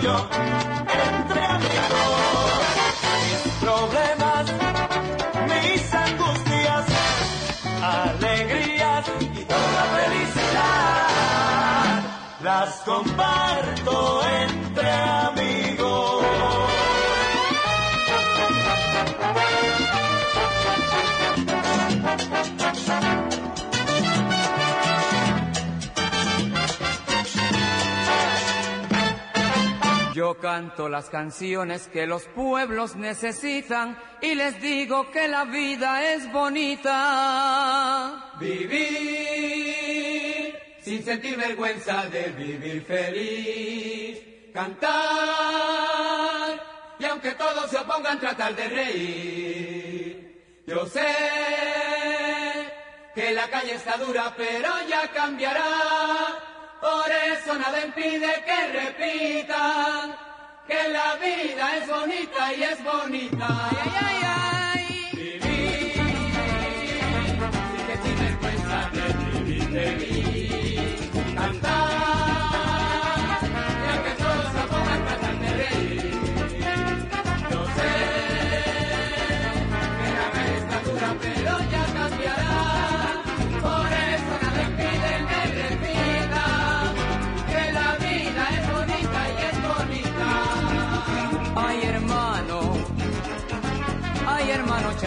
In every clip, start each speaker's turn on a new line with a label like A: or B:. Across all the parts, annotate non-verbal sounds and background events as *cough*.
A: canto yo
B: canto las canciones que los pueblos necesitan y les digo que la vida es bonita.
C: Vivir sin sentir vergüenza de vivir feliz. Cantar y aunque todos se opongan tratar de reír. Yo sé que la calle está dura pero ya cambiará. Por eso nada impide que repitan que la vida es bonita y es bonita.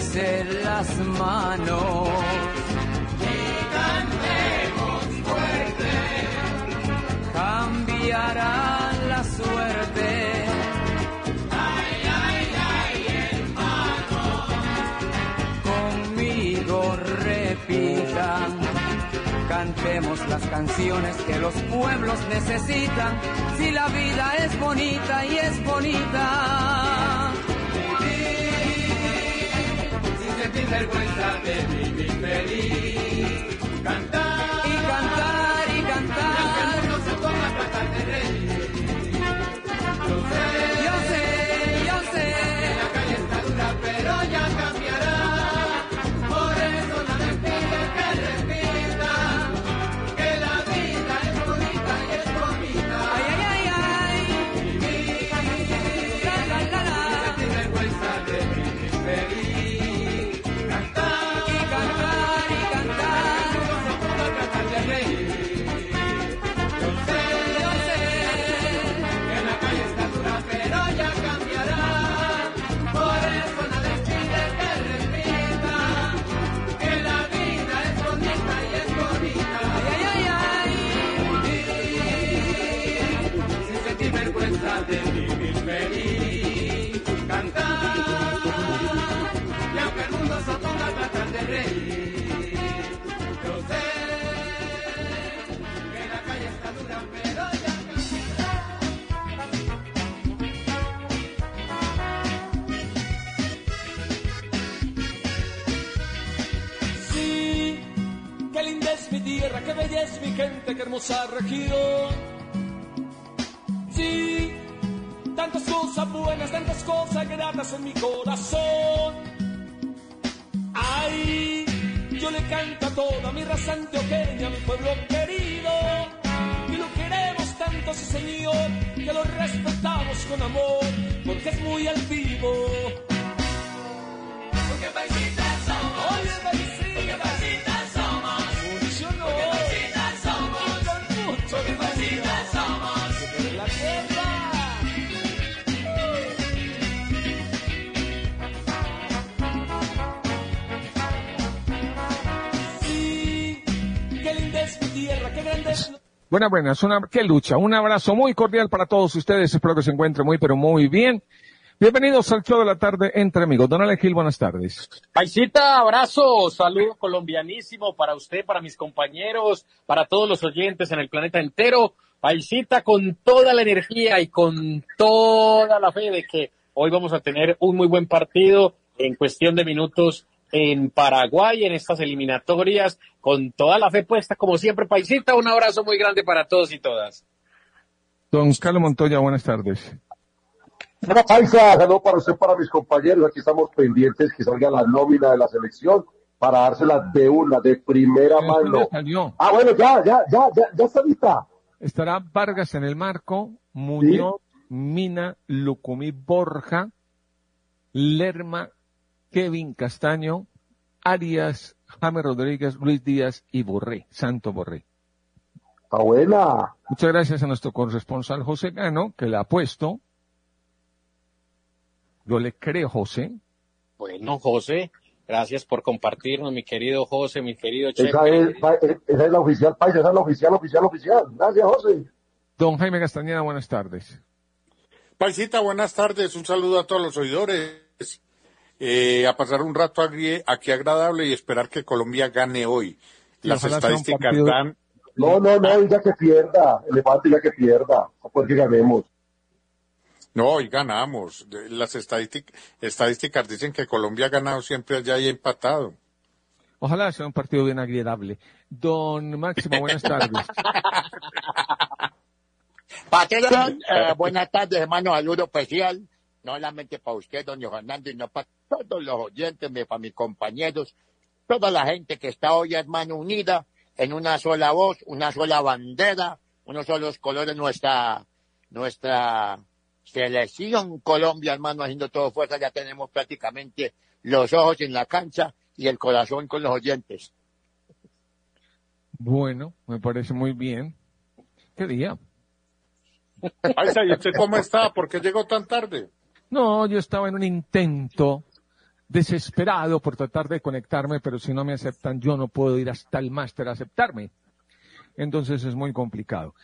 B: Tómense las manos.
C: Cantemos fuerte,
B: cambiará la suerte.
C: ay, ay, ay, hermano.
B: Conmigo repitan, cantemos las canciones que los pueblos necesitan. Si la vida es bonita y es bonita.
C: Sin vergüenza de vivir feliz. Cantar
D: al vivo. Buenas,
E: buenas. Una, qué lucha. Un abrazo muy cordial para todos ustedes. Espero que se encuentren muy, pero muy bien. Bienvenidos al show de la tarde entre amigos. Don Ale Gil, buenas tardes.
F: Paisita, abrazo, saludo colombianísimo para usted, para mis compañeros, para todos los oyentes en el planeta entero. Paisita, con toda la energía y con toda la fe de que hoy vamos a tener un muy buen partido en cuestión de minutos en Paraguay en estas eliminatorias, con toda la fe puesta, como siempre, Paisita, un abrazo muy grande para todos y todas.
E: Don Carlos Montoya, buenas tardes.
G: Hola Paisa, saludo para usted, para mis compañeros. Aquí estamos pendientes que salga la nómina de la selección para dársela de una, de primera mano. Ah, bueno, ya, ya, ya, ya, ya está lista.
E: Estará Vargas en el marco, Muñoz, Mina, Lucumí, Borja, Lerma, Kevin Castaño, Arias, James Rodríguez, Luis Díaz y Borré, Santo Borré.
G: Buena.
E: Muchas gracias a nuestro corresponsal José Gano, que la ha puesto. Yo le creo, José.
F: Bueno, José, gracias por compartirnos, mi querido José, mi querido Chepe.
G: Esa es, esa es la oficial, Paisa, esa es la oficial, oficial, oficial. Gracias, José.
E: Don Jaime Castañeda, buenas tardes.
H: Paisita, buenas tardes. Un saludo a todos los oidores. Eh, a pasar un rato aquí, agradable y esperar que Colombia gane hoy. Las estadísticas
E: partido-
H: dan.
G: No, no, no, diga que pierda. Elefante, diga que pierda. Porque ganemos.
H: No, hoy ganamos. Las estadístic- estadísticas dicen que Colombia ha ganado siempre allá y empatado.
E: Ojalá sea un partido bien agradable. Don Máximo, buenas tardes. *laughs*
I: Patrón, eh, buenas tardes, hermano, saludo especial, no solamente para usted, doña Fernando, sino para todos los oyentes, para mis compañeros, toda la gente que está hoy, hermano, unida en una sola voz, una sola bandera, unos solos colores, nuestra, nuestra selección Colombia, hermano, haciendo todo fuerza, ya tenemos prácticamente los ojos en la cancha y el corazón con los oyentes.
E: Bueno, me parece muy bien. ¿Qué día? *laughs*
H: Paisa, ¿y usted cómo está? ¿Por qué llegó tan tarde?
E: No, yo estaba en un intento desesperado por tratar de conectarme, pero si no me aceptan, yo no puedo ir hasta el máster a aceptarme. Entonces es muy complicado.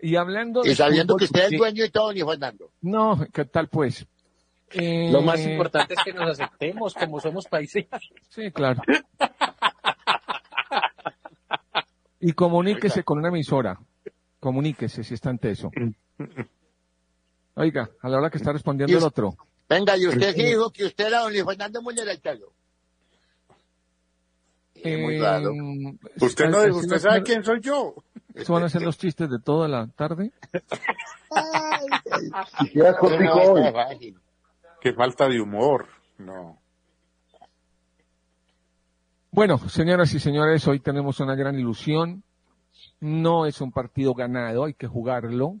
E: Y hablando de
I: Y sabiendo
E: fútbol,
I: que usted es dueño y todo, doña Fernando.
E: No, ¿qué tal pues? Eh,
F: Lo más importante es que nos aceptemos como somos paisas.
E: Sí, claro. Y comuníquese con una emisora. Comuníquese si está ante eso. Oiga, a la hora que está respondiendo el otro.
I: Venga, y usted sí dijo que usted era don Luis Fernando Muñoz del Telo. muy
E: Eh,
I: raro.
H: Usted no,
E: así
H: usted sabe quién soy yo.
E: ¿Eso van a ser los chistes de toda la tarde?
G: Hoy.
H: Qué falta de humor. No.
E: Bueno, señoras y señores, hoy tenemos una gran ilusión. No es un partido ganado, hay que jugarlo.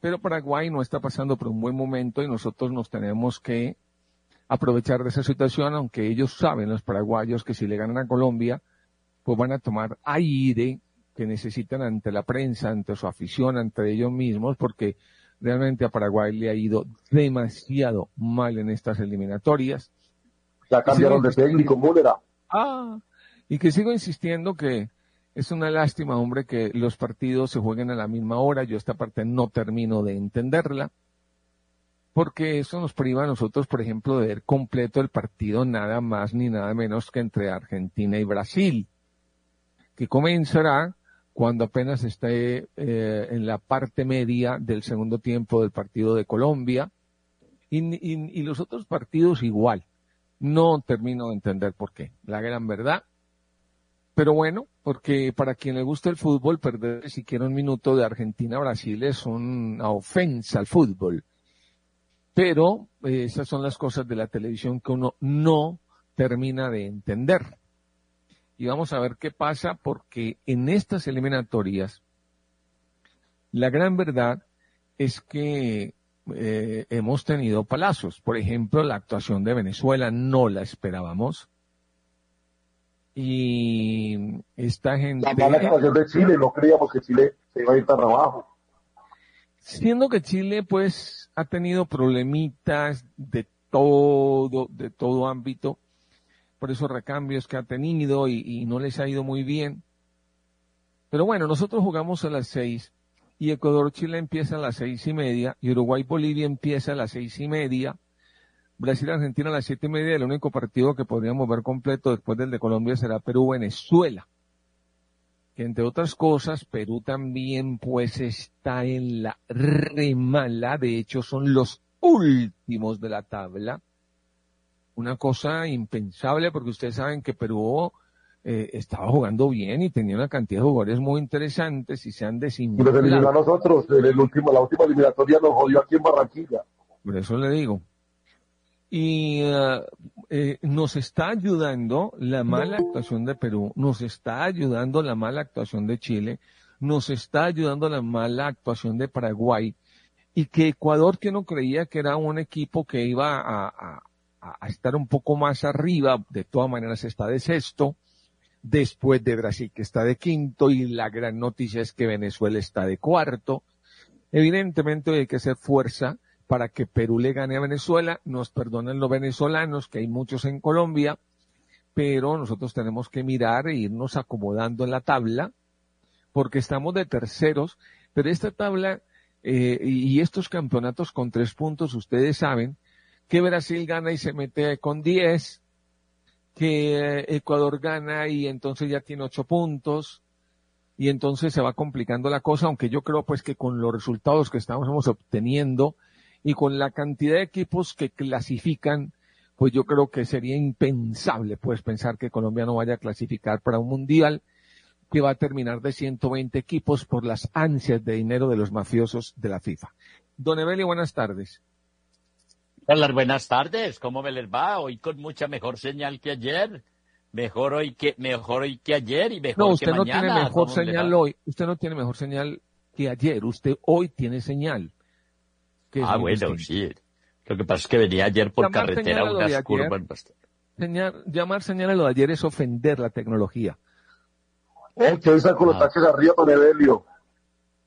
E: Pero Paraguay no está pasando por un buen momento y nosotros nos tenemos que aprovechar de esa situación, aunque ellos saben, los paraguayos, que si le ganan a Colombia, pues van a tomar aire que necesitan ante la prensa, ante su afición, ante ellos mismos, porque realmente a Paraguay le ha ido demasiado mal en estas eliminatorias.
G: Ya cambiaron de técnico, Múlera.
E: Ah, y que sigo insistiendo que es una lástima, hombre, que los partidos se jueguen a la misma hora. Yo esta parte no termino de entenderla. Porque eso nos priva a nosotros, por ejemplo, de ver completo el partido nada más ni nada menos que entre Argentina y Brasil, que comenzará cuando apenas esté eh, en la parte media del segundo tiempo del partido de Colombia. Y, y- y los otros partidos igual. No termino de entender por qué. La gran verdad. Pero bueno, porque para quien le gusta el fútbol, perder siquiera un minuto de Argentina a Brasil es una ofensa al fútbol. Pero eh, esas son las cosas de la televisión que uno no termina de entender. Y vamos a ver qué pasa porque en estas eliminatorias, la gran verdad es que eh, hemos tenido palazos. Por ejemplo, la actuación de Venezuela no la esperábamos. Y esta gente...
G: La mala actuación de Chile, no creíamos que Chile se iba a ir tan abajo.
E: Siendo que Chile, pues, ha tenido problemitas de todo, de todo ámbito, por esos recambios que ha tenido y, no les ha ido muy bien. Pero bueno, nosotros jugamos a las seis y Ecuador-Chile empieza a las seis y media y Uruguay-Bolivia empieza a las seis y media. Brasil-Argentina a las siete y media. El único partido que podríamos ver completo después del de Colombia será Perú-Venezuela. Que entre otras cosas, Perú también pues está en la remala. De hecho, son los últimos de la tabla. Una cosa impensable porque ustedes saben que Perú eh, estaba jugando bien y tenía una cantidad de jugadores muy interesantes y se han
G: Y nos eliminó a
E: desinflado.
G: nosotros. En el último, la última eliminatoria nos jodió aquí en Barranquilla.
E: Por eso le digo. Y eh, nos está ayudando la mala actuación de Perú, nos está ayudando la mala actuación de Chile, nos está ayudando la mala actuación de Paraguay, y que Ecuador, que no creía que era un equipo que iba a, a- a estar un poco más arriba, de todas maneras está de sexto, después de Brasil que está de quinto, y la gran noticia es que Venezuela está de cuarto. Evidentemente hay que hacer fuerza para que Perú le gane a Venezuela. Nos perdonen los venezolanos, que hay muchos en Colombia, pero nosotros tenemos que mirar e irnos acomodando en la tabla, porque estamos de terceros, pero esta tabla eh, y estos campeonatos con tres puntos, ustedes saben que Brasil gana y se mete con diez, que Ecuador gana y entonces ya tiene ocho puntos, y entonces se va complicando la cosa, aunque yo creo pues que con los resultados que estamos obteniendo y con la cantidad de equipos que clasifican, pues yo creo que sería impensable pues pensar que Colombia no vaya a clasificar para un mundial que va a terminar de 120 equipos por las ansias de dinero de los mafiosos de la FIFA. Don Evelio, buenas tardes.
J: Hola, buenas tardes. ¿Cómo me les va? Hoy con mucha mejor señal que ayer. Mejor hoy que, mejor hoy que ayer y mejor
E: No,
J: que
E: usted no
J: mañana.
E: tiene mejor
J: ¿Cómo me les
E: señal hoy. Usted no tiene mejor señal que ayer. Usted hoy tiene señal. que
J: Ah, bueno,
E: distinto.
J: sí. Lo que pasa es que venía ayer por
E: Llamar
J: carretera
E: a
J: unas
E: ayer.
J: curvas bastante.
E: Señal- llamar señal a lo de ayer es ofender la tecnología.
G: Eh, que hoy con los
J: Ah.
G: taques arriba con Evelio.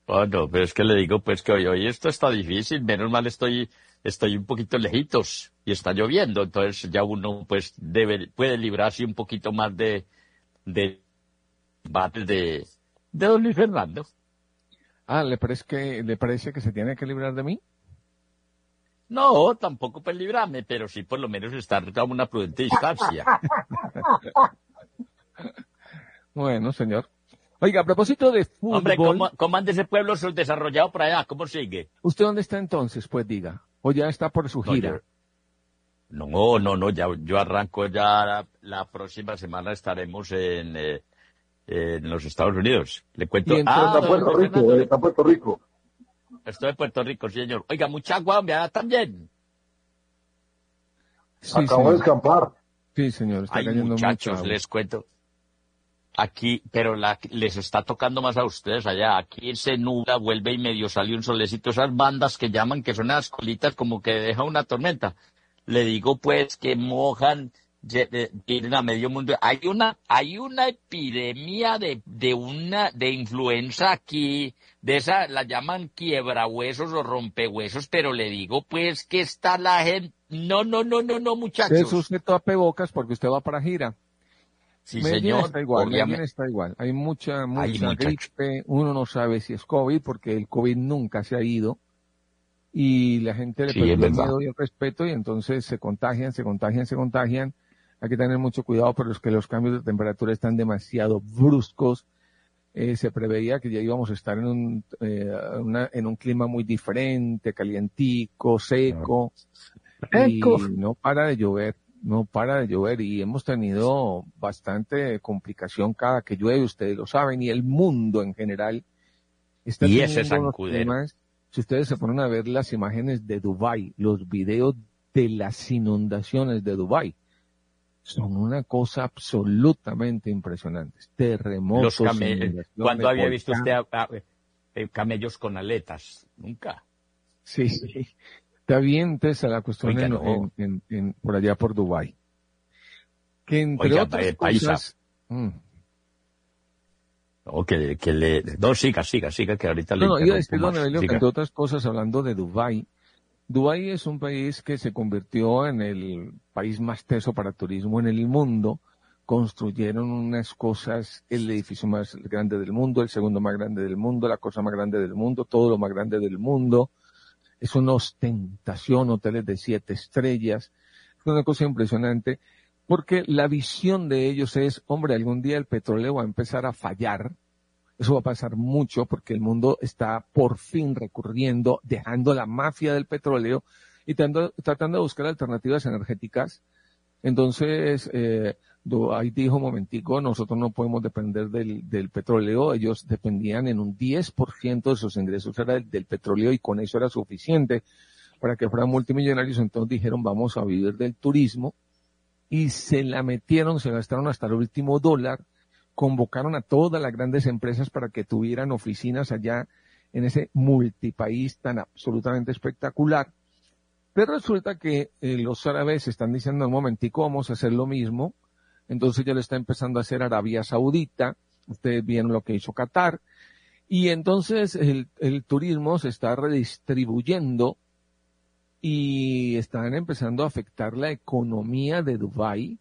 J: Oh, no, pero es que le digo pues que hoy, hoy esto está difícil. Menos mal estoy, estoy un poquito lejitos y está lloviendo. Entonces ya uno pues debe, puede librarse un poquito más de, de de, de don Luis Fernando.
E: Ah, ¿le parece que, le parece que se tiene que librar de mí?
J: No, tampoco pues librarme, pero sí por lo menos estar a una prudente distancia. *laughs*
E: Bueno, señor. Oiga, a propósito de fútbol,
J: Hombre, ¿cómo, ¿cómo anda ese pueblo desarrollado por allá? ¿Cómo sigue?
E: ¿usted dónde está entonces? Pues diga. O ya está por su
J: No,
E: gira.
J: yo- No, no, no, ya, yo arranco ya la, la próxima semana estaremos en, eh, en los Estados Unidos. Le cuento. Ah,
G: Está Puerto Rico,
J: Fernando,
G: eh, está en Puerto Rico.
J: estoy en Puerto Rico, sí, señor. Oiga, mucha agua, me da también.
E: Sí,
G: Acabo de
E: señor.
G: escampar.
E: Sí, señor. Está
J: Ay,
E: cayendo mucha
J: muchachos,
E: agua.
J: les cuento. Aquí, pero la, les está tocando más a ustedes allá. Aquí se nubla, vuelve y medio sale un solecito. Esas bandas que llaman, que son las colitas como que deja una tormenta. Le digo pues que mojan, tienen a medio mundo. Hay una, hay una epidemia de, de una, de influenza aquí, de esa, la llaman quiebrahuesos o rompehuesos, pero le digo pues que está la gente, no, no, no, no, no, muchachos.
E: Eso usted tope bocas porque usted va para gira.
J: Sí,
E: Medellín
J: señor.
E: está igual. Medellín está igual. Hay mucha, mucha gripe. Uno no sabe si es COVID porque el COVID nunca se ha ido. Y la gente le
J: Sí,
E: el miedo y el respeto y entonces se contagian, se contagian, se contagian. Hay que tener mucho cuidado pero es que los cambios de temperatura están demasiado bruscos. Eh, se preveía que ya íbamos a estar en un, eh, una- en un clima muy diferente, calientico, seco. Y no para de llover, no para de llover y hemos tenido bastante complicación cada que llueve, ustedes lo saben, y el mundo en general está
J: Y ese
E: climas. Si ustedes se ponen a ver las imágenes de Dubai, los videos de las inundaciones de Dubai, son una cosa absolutamente impresionante. Terremotos.
J: Los ¿Cuándo había visto usted a- a- eh, camellos con aletas? Nunca.
E: Sí, sí. *laughs* Está bien tesa la cuestión
J: Oiga,
E: en,
J: no.
E: en- en- por allá por Dubai. Que entre
J: Oiga,
E: otras
J: eh,
E: cosas, mm,
J: No, que, que le... No, siga, siga, siga, que ahorita le
E: no, no, iba a decir, don. Evelio, que entre otras cosas, hablando de Dubai, Dubai es un país que se convirtió en el país más teso para turismo en el mundo, construyeron unas cosas, el edificio más grande del mundo, el segundo más grande del mundo, la cosa más grande del mundo, todo lo más grande del mundo. Es una ostentación, hoteles de siete estrellas. Es una cosa impresionante porque la visión de ellos es, hombre, algún día el petróleo va a empezar a fallar. Eso va a pasar mucho porque el mundo está por fin recurriendo, dejando la mafia del petróleo y tratando, tratando de buscar alternativas energéticas. Entonces, eh, ahí dijo momentico, nosotros no podemos depender del, del petróleo, ellos dependían en un 10% de sus ingresos era del, del petróleo y con eso era suficiente para que fueran multimillonarios, entonces dijeron vamos a vivir del turismo y se la metieron, se gastaron hasta el último dólar, convocaron a todas las grandes empresas para que tuvieran oficinas allá en ese multipaís tan absolutamente espectacular. Pero resulta que eh, los árabes están diciendo un momentico, vamos a hacer lo mismo. Entonces ya lo está empezando a hacer Arabia Saudita. Ustedes vieron lo que hizo Qatar. Y entonces el, el turismo se está redistribuyendo y están empezando a afectar la economía de Dubái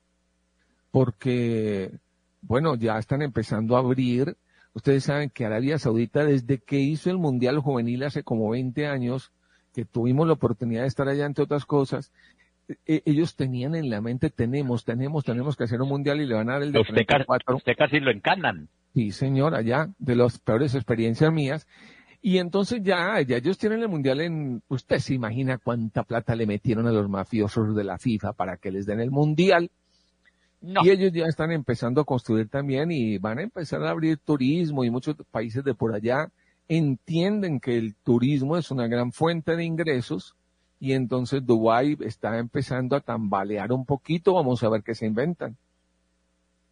E: porque, bueno, ya están empezando a abrir. Ustedes saben que Arabia Saudita, desde que hizo el Mundial Juvenil hace como 20 años, que tuvimos la oportunidad de estar allá, entre otras cosas, e- ellos tenían en la mente, tenemos, tenemos, tenemos que hacer un Mundial y le van a dar el de
J: Usted, ca-
E: 34.
J: usted casi lo encanan.
E: Sí, señor, allá, de las peores experiencias mías. Y entonces ya, ya ellos tienen el mundial en, usted se imagina cuánta plata le metieron a los mafiosos de la FIFA para que les den el mundial.
J: No.
E: Y ellos ya están empezando a construir también y van a empezar a abrir turismo y muchos países de por allá entienden que el turismo es una gran fuente de ingresos y entonces Dubái está empezando a tambalear un poquito, vamos a ver qué se inventan.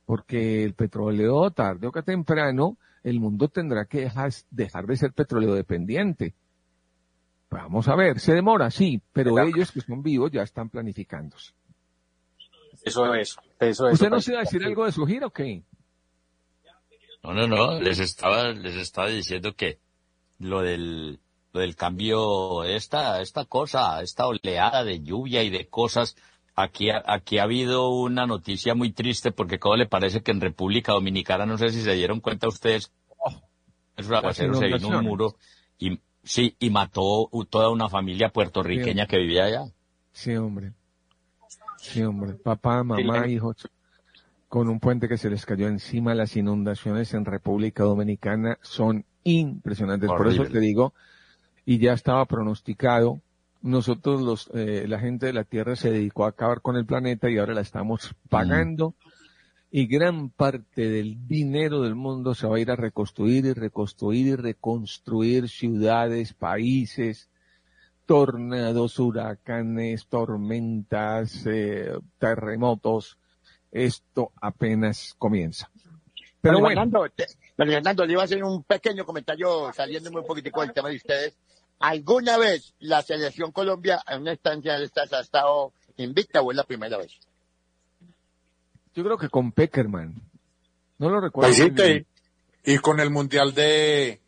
E: Porque el petróleo, tarde o que temprano, el mundo tendrá que dejar, dejar de ser petróleo dependiente. Vamos a ver, se demora, sí, pero ellos que son vivos ya están planificándose.
F: Eso es, eso es.
E: ¿Usted no se va a decir algo de su gira o qué?
J: No, no, no, les estaba, les estaba diciendo que lo del, lo del cambio, esta, esta cosa, esta oleada de lluvia y de cosas, aquí, ha- aquí ha habido una noticia muy triste porque cómo le parece que en República Dominicana, no sé si se dieron cuenta ustedes, es un aguacero, se vino un muro y, sí, y mató toda una familia puertorriqueña que vivía allá.
E: Sí, hombre. Sí, hombre. Papá, mamá,
F: Sí.
E: hijos. Con un puente que se les cayó encima, las inundaciones en República Dominicana son impresionantes. Por eso te digo, y ya estaba pronosticado, nosotros los, eh, la gente de la Tierra se dedicó a acabar con el planeta y ahora la estamos pagando. Y gran parte del dinero del mundo se va a ir a reconstruir y reconstruir y reconstruir ciudades, países, tornados, huracanes, tormentas, eh, terremotos. Esto apenas comienza. Pero bueno,
I: Fernando, te- don Fernando, le iba a hacer un pequeño comentario saliéndome un poquitico del tema de ustedes. ¿Alguna vez la selección Colombia en una estancia de estas ha estado invicta o es la primera vez?
E: yo creo que con Peckerman. No lo recuerdo.
H: y, con el Mundial de,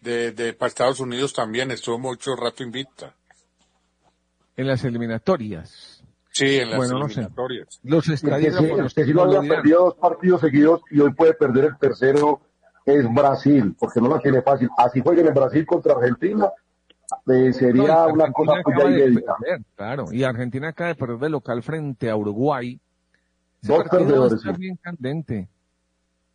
H: de, de para Estados Unidos también estuvo mucho rato invicta.
E: En las eliminatorias.
H: Sí, en las
E: Bueno, no sé.
H: eliminatorias.
E: Los
G: Usted
E: estadistas
G: sí, usted sí lo había perdido dos partidos seguidos y hoy puede perder el tercero, es Brasil, porque no la tiene fácil. Así jueguen en Brasil contra Argentina, eh, sería una cosa pues, ya inédita.
E: claro, y Argentina acaba de perder de local frente a Uruguay.
G: Dos perdedores, sí.
E: bien candente.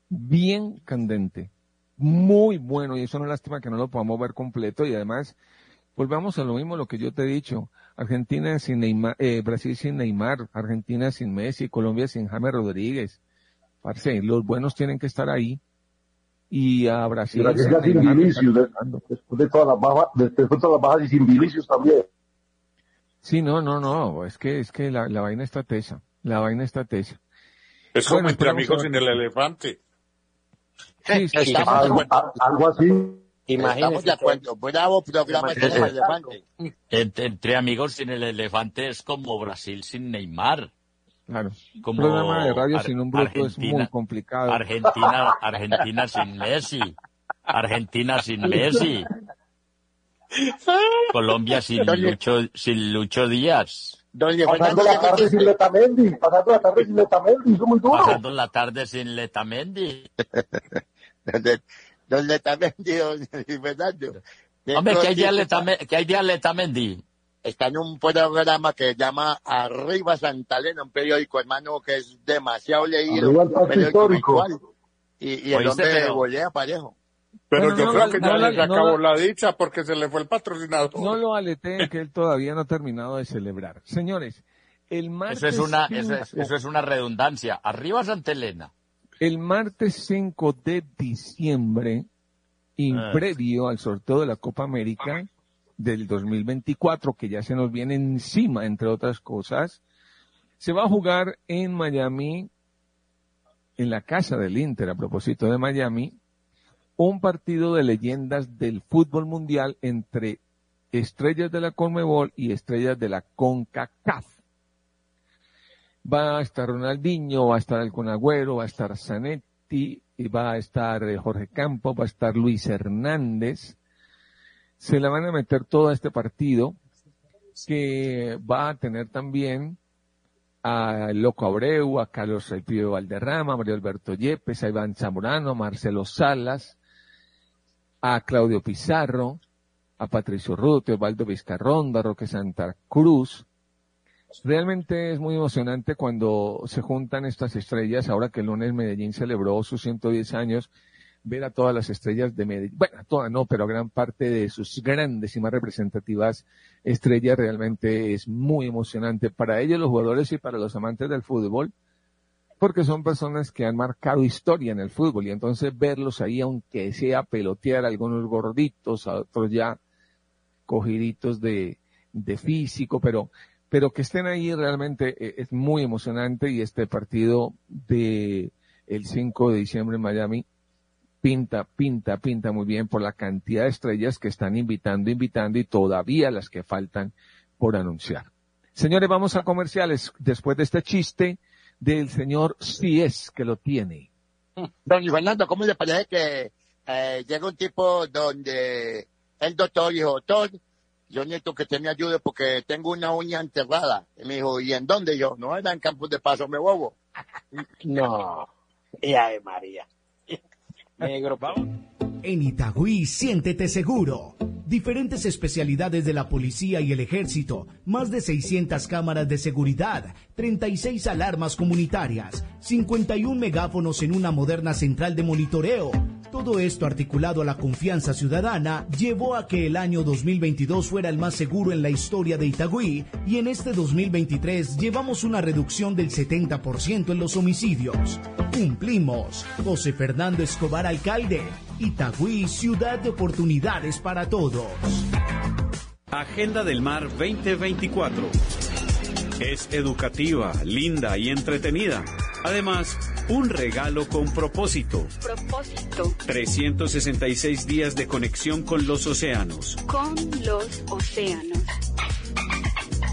E: Bien candente. Muy bueno, y eso no es lástima que no lo podamos ver completo, y además, volvamos a lo mismo, lo que yo te he dicho. Argentina sin Neymar, eh, Brasil sin Neymar, Argentina sin Messi, Colombia sin James Rodríguez. Parce, los buenos tienen que estar ahí. Y a Brasil.
G: Brasil ya sin Vinicius, de- después de todas las bajas, después de todas las bajas y sin Vinicius también.
E: Sí, no, no, no, es que, es que la, la vaina está tesa, la vaina está tesa.
H: Es como
E: Bueno,
H: entre amigos sin el elefante.
E: Sí, *laughs* sí,
I: Estamos,
G: Algo, algo así.
I: estamos de acuerdo. Bravo programa
J: Imagínese.
I: como elefante.
J: Entre, entre amigos sin el elefante es como Brasil sin Neymar.
E: Claro.
J: Como
E: Un programa de radio
J: Ar-
E: sin un bruto es
J: Argentina-
E: muy complicado.
J: Argentina, Argentina sin Messi. Argentina sin Messi. Colombia sin Lucho, sin Lucho Díaz.
I: Doña
G: Pasando la
I: ¿ya
G: tarde sin Letamendi, pasando la tarde sin Letamendi, eso es muy duro.
J: Pasando la tarde sin Letamendi. *laughs*
I: donde, donde también digo, Fernando.
J: Hombre, Letamendi? ¿Qué hay de Letamendi?
I: Está en un programa que se llama Arriba Santa Elena, un periódico, hermano, que es demasiado leído. Un periódico
G: histórico.
I: mensual. Y, y el hombre
J: pero-
I: volea parejo.
H: Pero
E: Bueno,
H: yo
E: no
H: creo que
E: no
H: ya les acabó
E: la-
H: la dicha porque se le fue el patrocinador.
E: No lo aleteen que él todavía no ha terminado de celebrar. Señores, el martes,
J: Eso es una, eso es,
E: cinco-
J: eso es una redundancia. Arriba Santa Elena.
E: el martes 5 de diciembre, y
J: Ah.
E: previo al sorteo de la Copa América del 2024, que ya se nos viene encima, entre otras cosas, se va a jugar en Miami, en la casa del Inter, a propósito de Miami, un partido de leyendas del fútbol mundial entre estrellas de la Conmebol y estrellas de la CONCACAF. Va a estar Ronaldinho, va a estar el Conagüero, va a estar Zanetti, y va a estar eh, Jorge Campos, va a estar Luis Hernández. Se le van a meter todo este partido que va a tener también a Loco Abreu, a Carlos El Pío Valderrama, a Mario Alberto Yepes, a Iván Zamorano, a Marcelo Salas, a Claudio Pizarro, a Patricio Ruto, a Osvaldo Vizcarronda, a Roque Santa Cruz. Realmente es muy emocionante cuando se juntan estas estrellas, ahora que el lunes Medellín celebró sus 110 años, ver a todas las estrellas de Medellín, bueno, a todas no, pero a gran parte de sus grandes y más representativas estrellas realmente es muy emocionante para ellos, los jugadores y para los amantes del fútbol, porque son personas que han marcado historia en el fútbol. Y entonces verlos ahí, aunque sea pelotear, algunos gorditos, a otros ya cogiditos de, de físico, pero, pero que estén ahí realmente eh, es muy emocionante. Y este partido de el 5 de diciembre en Miami pinta, pinta, pinta muy bien por la cantidad de estrellas que están invitando, invitando y todavía las que faltan por anunciar. Señores, vamos a comerciales después de este chiste del señor Si es que lo tiene.
I: Don Fernando, ¿cómo le parece que eh, llega un tipo donde el doctor dijo, doctor, yo necesito que usted me ayude porque tengo una uña enterrada? Y me dijo, ¿y en dónde? yo, no, era en Campos de Paso, me bobo. *laughs*
F: No. Y ay, María. Negro, vamos.
K: En Itagüí, siéntete seguro. Diferentes especialidades de la policía y el ejército, más de 600 cámaras de seguridad, 36 alarmas comunitarias, 51 megáfonos en una moderna central de monitoreo. Todo esto articulado a la confianza ciudadana llevó a que el año 2022 fuera el más seguro en la historia de Itagüí y en este 2023 llevamos una reducción del 70% en los homicidios. Cumplimos. José Fernando Escobar, alcalde. Itagüí, ciudad de oportunidades para todos.
L: Agenda del Mar 2024. Es educativa, linda y entretenida. Además, un regalo con propósito.
M: Propósito
L: 366 días de conexión con los océanos.
M: con los océanos.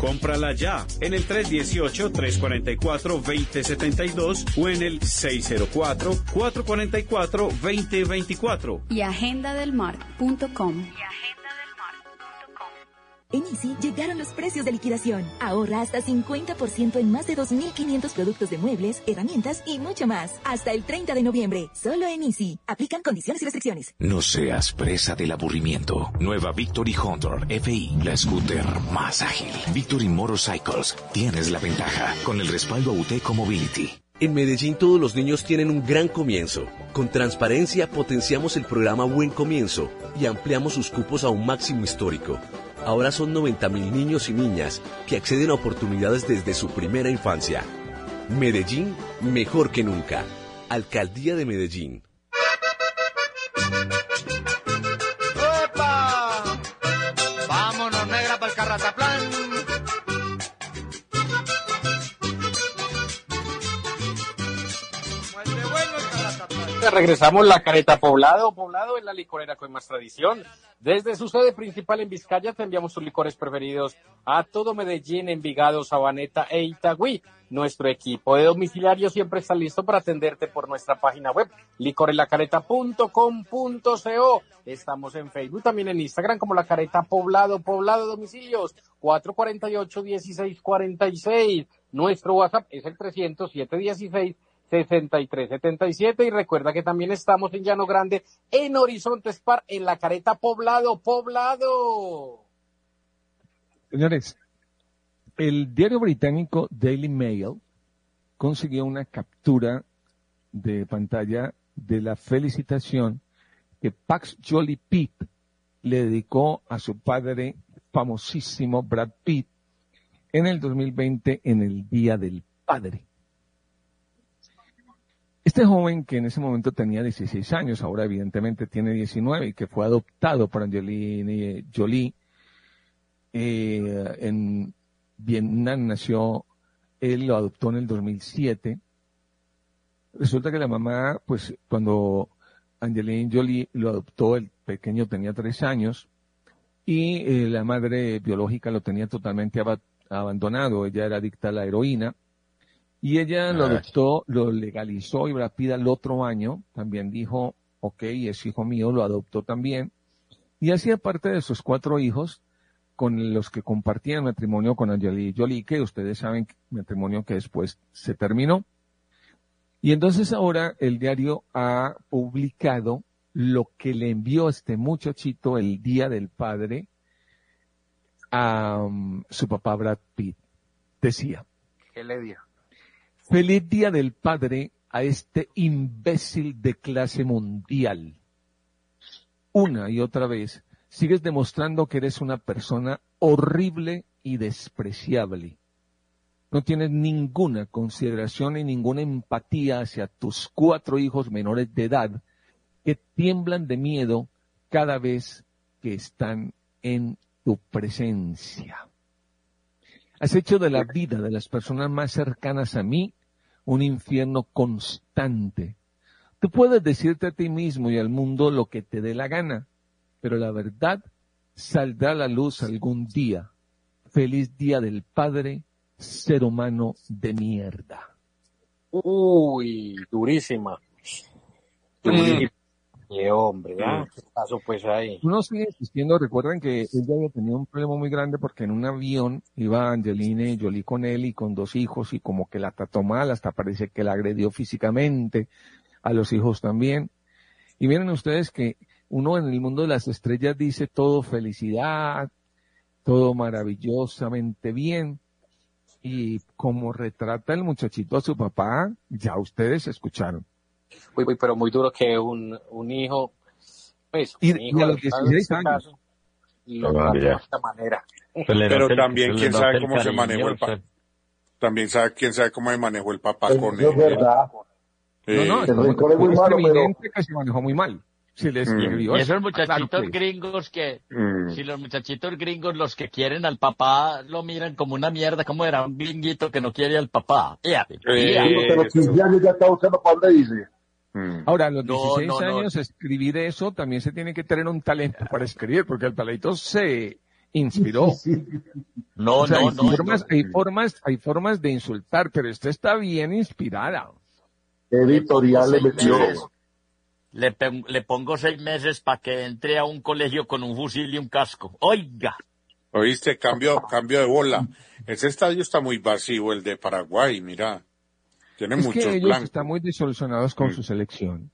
L: Cómprala ya en el 318-344-2072 o en el 604-444-2024.
M: Y agendadelmar.com.
N: En Easy llegaron los precios de liquidación. Ahorra hasta 50% en más de 2.500 productos de muebles, herramientas y mucho más. Hasta el 30 de noviembre. Solo en Easy. Aplican condiciones y restricciones.
O: No seas presa del aburrimiento. Nueva Victory Hunter FI, la scooter más ágil. Victory Motorcycles, tienes la ventaja con el respaldo a UTECO Mobility.
P: En Medellín todos los niños tienen un gran comienzo. Con transparencia potenciamos el programa Buen Comienzo y ampliamos sus cupos a un máximo histórico. Ahora son 90.000 niños y niñas que acceden a oportunidades desde su primera infancia. Medellín, mejor que nunca. Alcaldía de Medellín.
F: Regresamos la careta poblado. Poblado es la licorera con más tradición. Desde su sede principal en Vizcaya te enviamos tus licores preferidos a todo Medellín, Envigado, Sabaneta e Itagüí. Nuestro equipo de domiciliario siempre está listo para atenderte por nuestra página web licorelacareta.com.co. Estamos en Facebook, también en Instagram como La Careta Poblado, Poblado Domicilios. 448-1646. Nuestro WhatsApp es el 307-16-6377 y recuerda que también estamos en Llano Grande, en Horizonte Spar, en la careta Poblado, Poblado.
E: Señores, el diario británico Daily Mail consiguió una captura de pantalla de la felicitación que Pax Jolly Pitt le dedicó a su padre famosísimo Brad Pitt en el 2020 en el Día del Padre. Este joven que en ese momento tenía 16 años, ahora evidentemente tiene 19 y que fue adoptado por Angelina Jolie, eh, en Vietnam nació, él lo adoptó en el 2007. Resulta que la mamá, pues cuando Angelina Jolie lo adoptó, el pequeño tenía tres años y eh, la madre biológica lo tenía totalmente aba- abandonado. Ella era adicta a la heroína y ella lo adoptó, lo legalizó y Brad Pitt al otro año también dijo, ok, es hijo mío, lo adoptó también y hacía parte de sus cuatro hijos con los que compartían matrimonio con Angelina Jolie, que ustedes saben, matrimonio que después se terminó. Y entonces ahora el diario ha publicado lo que le envió este muchachito el día del padre a um, su papá Brad Pitt. Decía,
F: ¿Qué le dio?
E: Feliz día del padre a este imbécil de clase mundial. Una y otra vez sigues demostrando que eres una persona horrible y despreciable. No tienes ninguna consideración ni ninguna empatía hacia tus cuatro hijos menores de edad que tiemblan de miedo cada vez que están en tu presencia. Has hecho de la vida de las personas más cercanas a mí un infierno constante. Tú puedes decirte a ti mismo y al mundo lo que te dé la gana, pero la verdad saldrá a la luz algún día. Feliz día del Padre, ser humano de mierda.
F: Uy, durísima. Durísima. Qué hombre, ¿ah? ¿Qué pasó pues ahí?
E: Uno sigue insistiendo, recuerden que ella había tenido un problema muy grande porque en un avión iba Angelina Jolie con él y con dos hijos y como que la trató mal, hasta parece que la agredió físicamente, a los hijos también. Y miren ustedes que uno en el mundo de las estrellas dice todo felicidad, todo maravillosamente bien. Y como retrata el muchachito a su papá, ya ustedes escucharon.
F: Uy, uy, pero muy duro que un, un hijo, pues,
E: Y-
F: un
E: y
F: hijo
E: a los
F: en este
E: 16 años.
F: caso, lo
J: Pero, ya.
F: de esta manera.
H: Pero también quién sabe cómo se manejó el papá. También sabe quién sabe cómo se manejó el papá
G: Eso
H: con
G: es
H: él.
G: verdad.
H: Eh,
E: No, no,
G: es muy pero-
E: evidente que se manejó muy mal. Si escribió
J: Y
E: eso,
J: esos muchachitos
E: claro que-
J: gringos que,
H: mm.
J: si los muchachitos gringos, los que quieren al papá, lo miran como una mierda, como era un gringuito que no quiere al papá. Ea,
H: Eh,
J: ea.
G: Uno de los 15 años ya está usando para dónde dice.
H: Mm.
E: Ahora, a los
J: No,
E: 16
J: no, no.
E: años escribir eso también se tiene que tener un talento para escribir, porque el paladito se inspiró. *laughs*
J: No,
E: O sea,
J: no,
E: hay,
J: no,
E: formas, hay formas, hay formas de insultar, pero esta está bien inspirada.
G: Editorial le metió.
J: Le, le pongo seis meses para que entre a un colegio con un fusil y un casco. Oiga.
H: Oíste, cambio, cambio de bola. Ese estadio está muy vacío, el de Paraguay, mira. Tiene
E: Es
H: muchos
E: que ellos
H: blancos.
E: están muy disolucionados con su selección.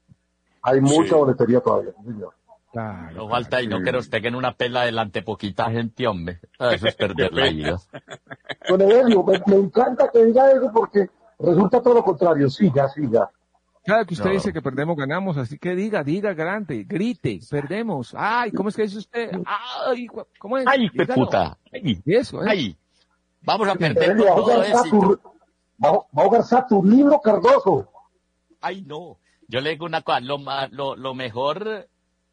G: Hay mucha
H: Sí.
G: boletería todavía, señor.
E: Claro.
J: No falta y no
H: Mm.
J: que nos peguen una pela delante poquita gente, hombre. Ah, Eso es perder la vida. *laughs*
G: Don Evelio, me, me encanta que diga eso porque resulta todo lo contrario. Siga, siga.
E: Cada que usted
J: No.
E: dice que perdemos, ganamos, así que diga, diga grande, grite, perdemos. Ay, ¿cómo es que dice usted? Ay, ¿cómo es?
J: Ay,
E: Dígalo.
J: puta. Ay,
E: Eso, ¿eh?
J: ay. Vamos a perder
G: Evelio,
J: con todo éxito.
G: Va, a- va a jugar Saturnino Cardoso.
J: Ay, no. Yo le digo una cosa, lo, lo, lo mejor,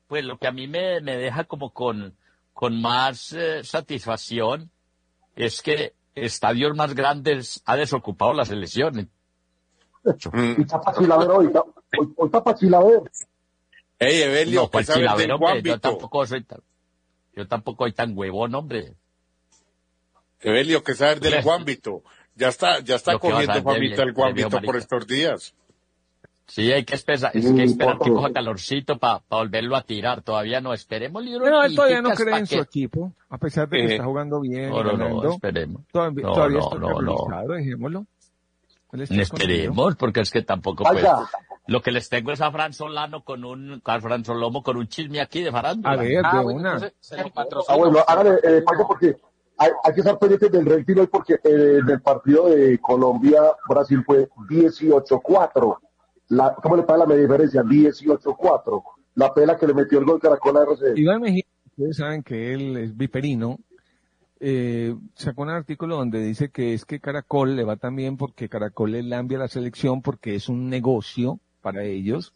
J: pues lo que a mí me, me deja como con, con más eh, satisfacción es que estadios más grandes ha desocupado las elecciones.
G: Y está para Chilaver hoy. Hoy, hoy está.
H: Ey, Evelio,
J: No,
H: ¿qué
J: cual
H: sabes del
J: chilavero, hombre, yo tampoco soy tan, yo tampoco soy tan huevón, hombre.
H: Evelio, ¿qué sabes del
J: Pues,
H: Guambito? Ya está, ya está cogiendo famita el Guambito por estos días.
J: Sí, hay que esperar, es que esperar que coja calorcito para volverlo a tirar. Todavía no, esperemos.
E: No, él todavía no cree
J: pa'
E: en su
J: que-
E: equipo, a pesar de que
J: Eh,
E: está jugando bien.
J: No, no, no,
E: ganando,
J: esperemos.
E: Todavía,
J: No,
E: todavía
J: no,
E: está
J: no,
E: dejémoslo.
J: Esperemos, porque es que tampoco pues.
G: Oiga.
J: Lo que les tengo es a Fran Solano con un, a Fran Solomo con un chisme aquí de farándula.
E: A ver,
F: Ah,
E: de
F: bueno,
E: una.
F: entonces se lo
G: Ah, bueno, hágale, eh, Paco, porque hay, hay que estar pendientes del rating porque eh, del partido de Colombia-Brasil fue 18-4. La, ¿Cómo le paga la diferencia? 18-4. La pela que le metió el gol Caracol a RCD.
E: Iván Mejía, ustedes saben que él es viperino, eh, sacó un artículo donde dice que es que Caracol le va tan bien porque Caracol le lambia la selección porque es un negocio para ellos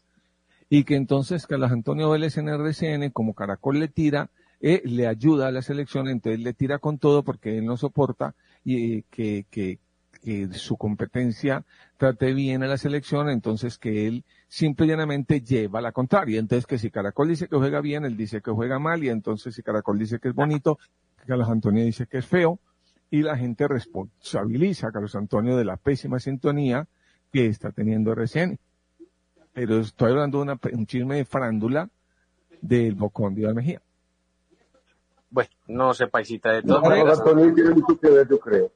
E: y que entonces Carlos Antonio Vélez en RCN, como Caracol le tira, eh, le ayuda a la selección, entonces le tira con todo porque él no soporta y que, que, que su competencia trate bien a la selección, entonces que él simple y llanamente lleva la contraria. Entonces que si Caracol dice que juega bien, él dice que juega mal, y entonces si Caracol dice que es bonito, Carlos Antonio dice que es feo, y la gente responsabiliza a Carlos Antonio de la pésima sintonía que está teniendo RCN. Pero estoy hablando de una, un chisme de farándula del Bocón de Iván Mejía.
F: Bueno, no sé, paisita, de
G: No,
F: maneras.
G: Ver, yo creo.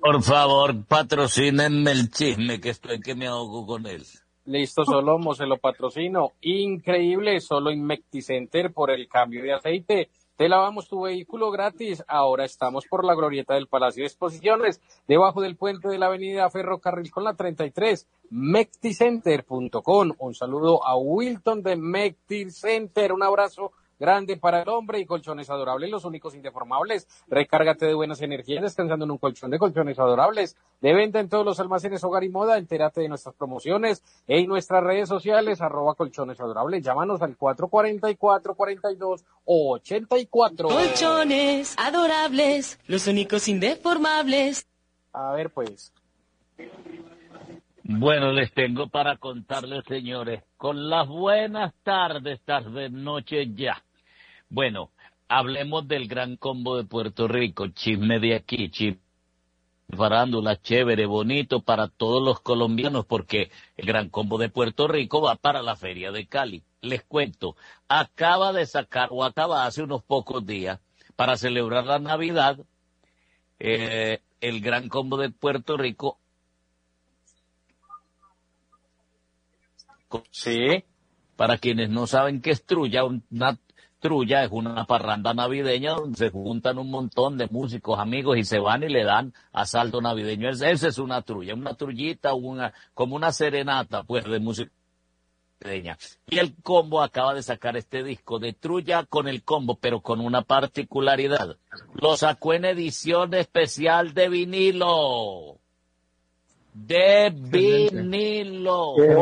J: Por favor, patrocínenme el chisme que estoy que me ahogo con él.
F: Listo, Solomo, se lo patrocino. Increíble, solo Inmecticenter por el cambio de aceite. Te lavamos tu vehículo gratis. Ahora estamos por la glorieta del Palacio de Exposiciones, debajo del puente de la avenida Ferrocarril con la 33, mecticenter.com. Un saludo a Wilton de Mecticenter. Un abrazo grande para el hombre y colchones adorables, los únicos indeformables. Recárgate de buenas energías descansando en un colchón de colchones adorables. De venta en todos los almacenes Hogar y Moda. Entérate de nuestras promociones en nuestras redes sociales, arroba colchones adorables. Llámanos al 444-42-84.
Q: Colchones adorables, los únicos indeformables.
F: A ver, pues.
J: Bueno, les tengo para contarles, señores, con las buenas tardes, tardes, noches ya. Bueno, hablemos del gran combo de Puerto Rico, chisme de aquí, chisme farándula, chévere, bonito para todos los colombianos, porque el gran combo de Puerto Rico va para la feria de Cali. Les cuento, acaba de sacar, o acaba hace unos pocos días, para celebrar la Navidad, eh, el gran combo de Puerto Rico
F: Sí.
J: Para quienes no saben qué es trulla, una trulla es una parranda navideña donde se juntan un montón de músicos, amigos y se van y le dan asalto navideño. Esa es una trulla, una trullita, una, como una serenata, pues, de música navideña. Y el combo acaba de sacar este disco de trulla con el combo, pero con una particularidad. Lo sacó en edición especial de vinilo. De vinilo.
G: Qué.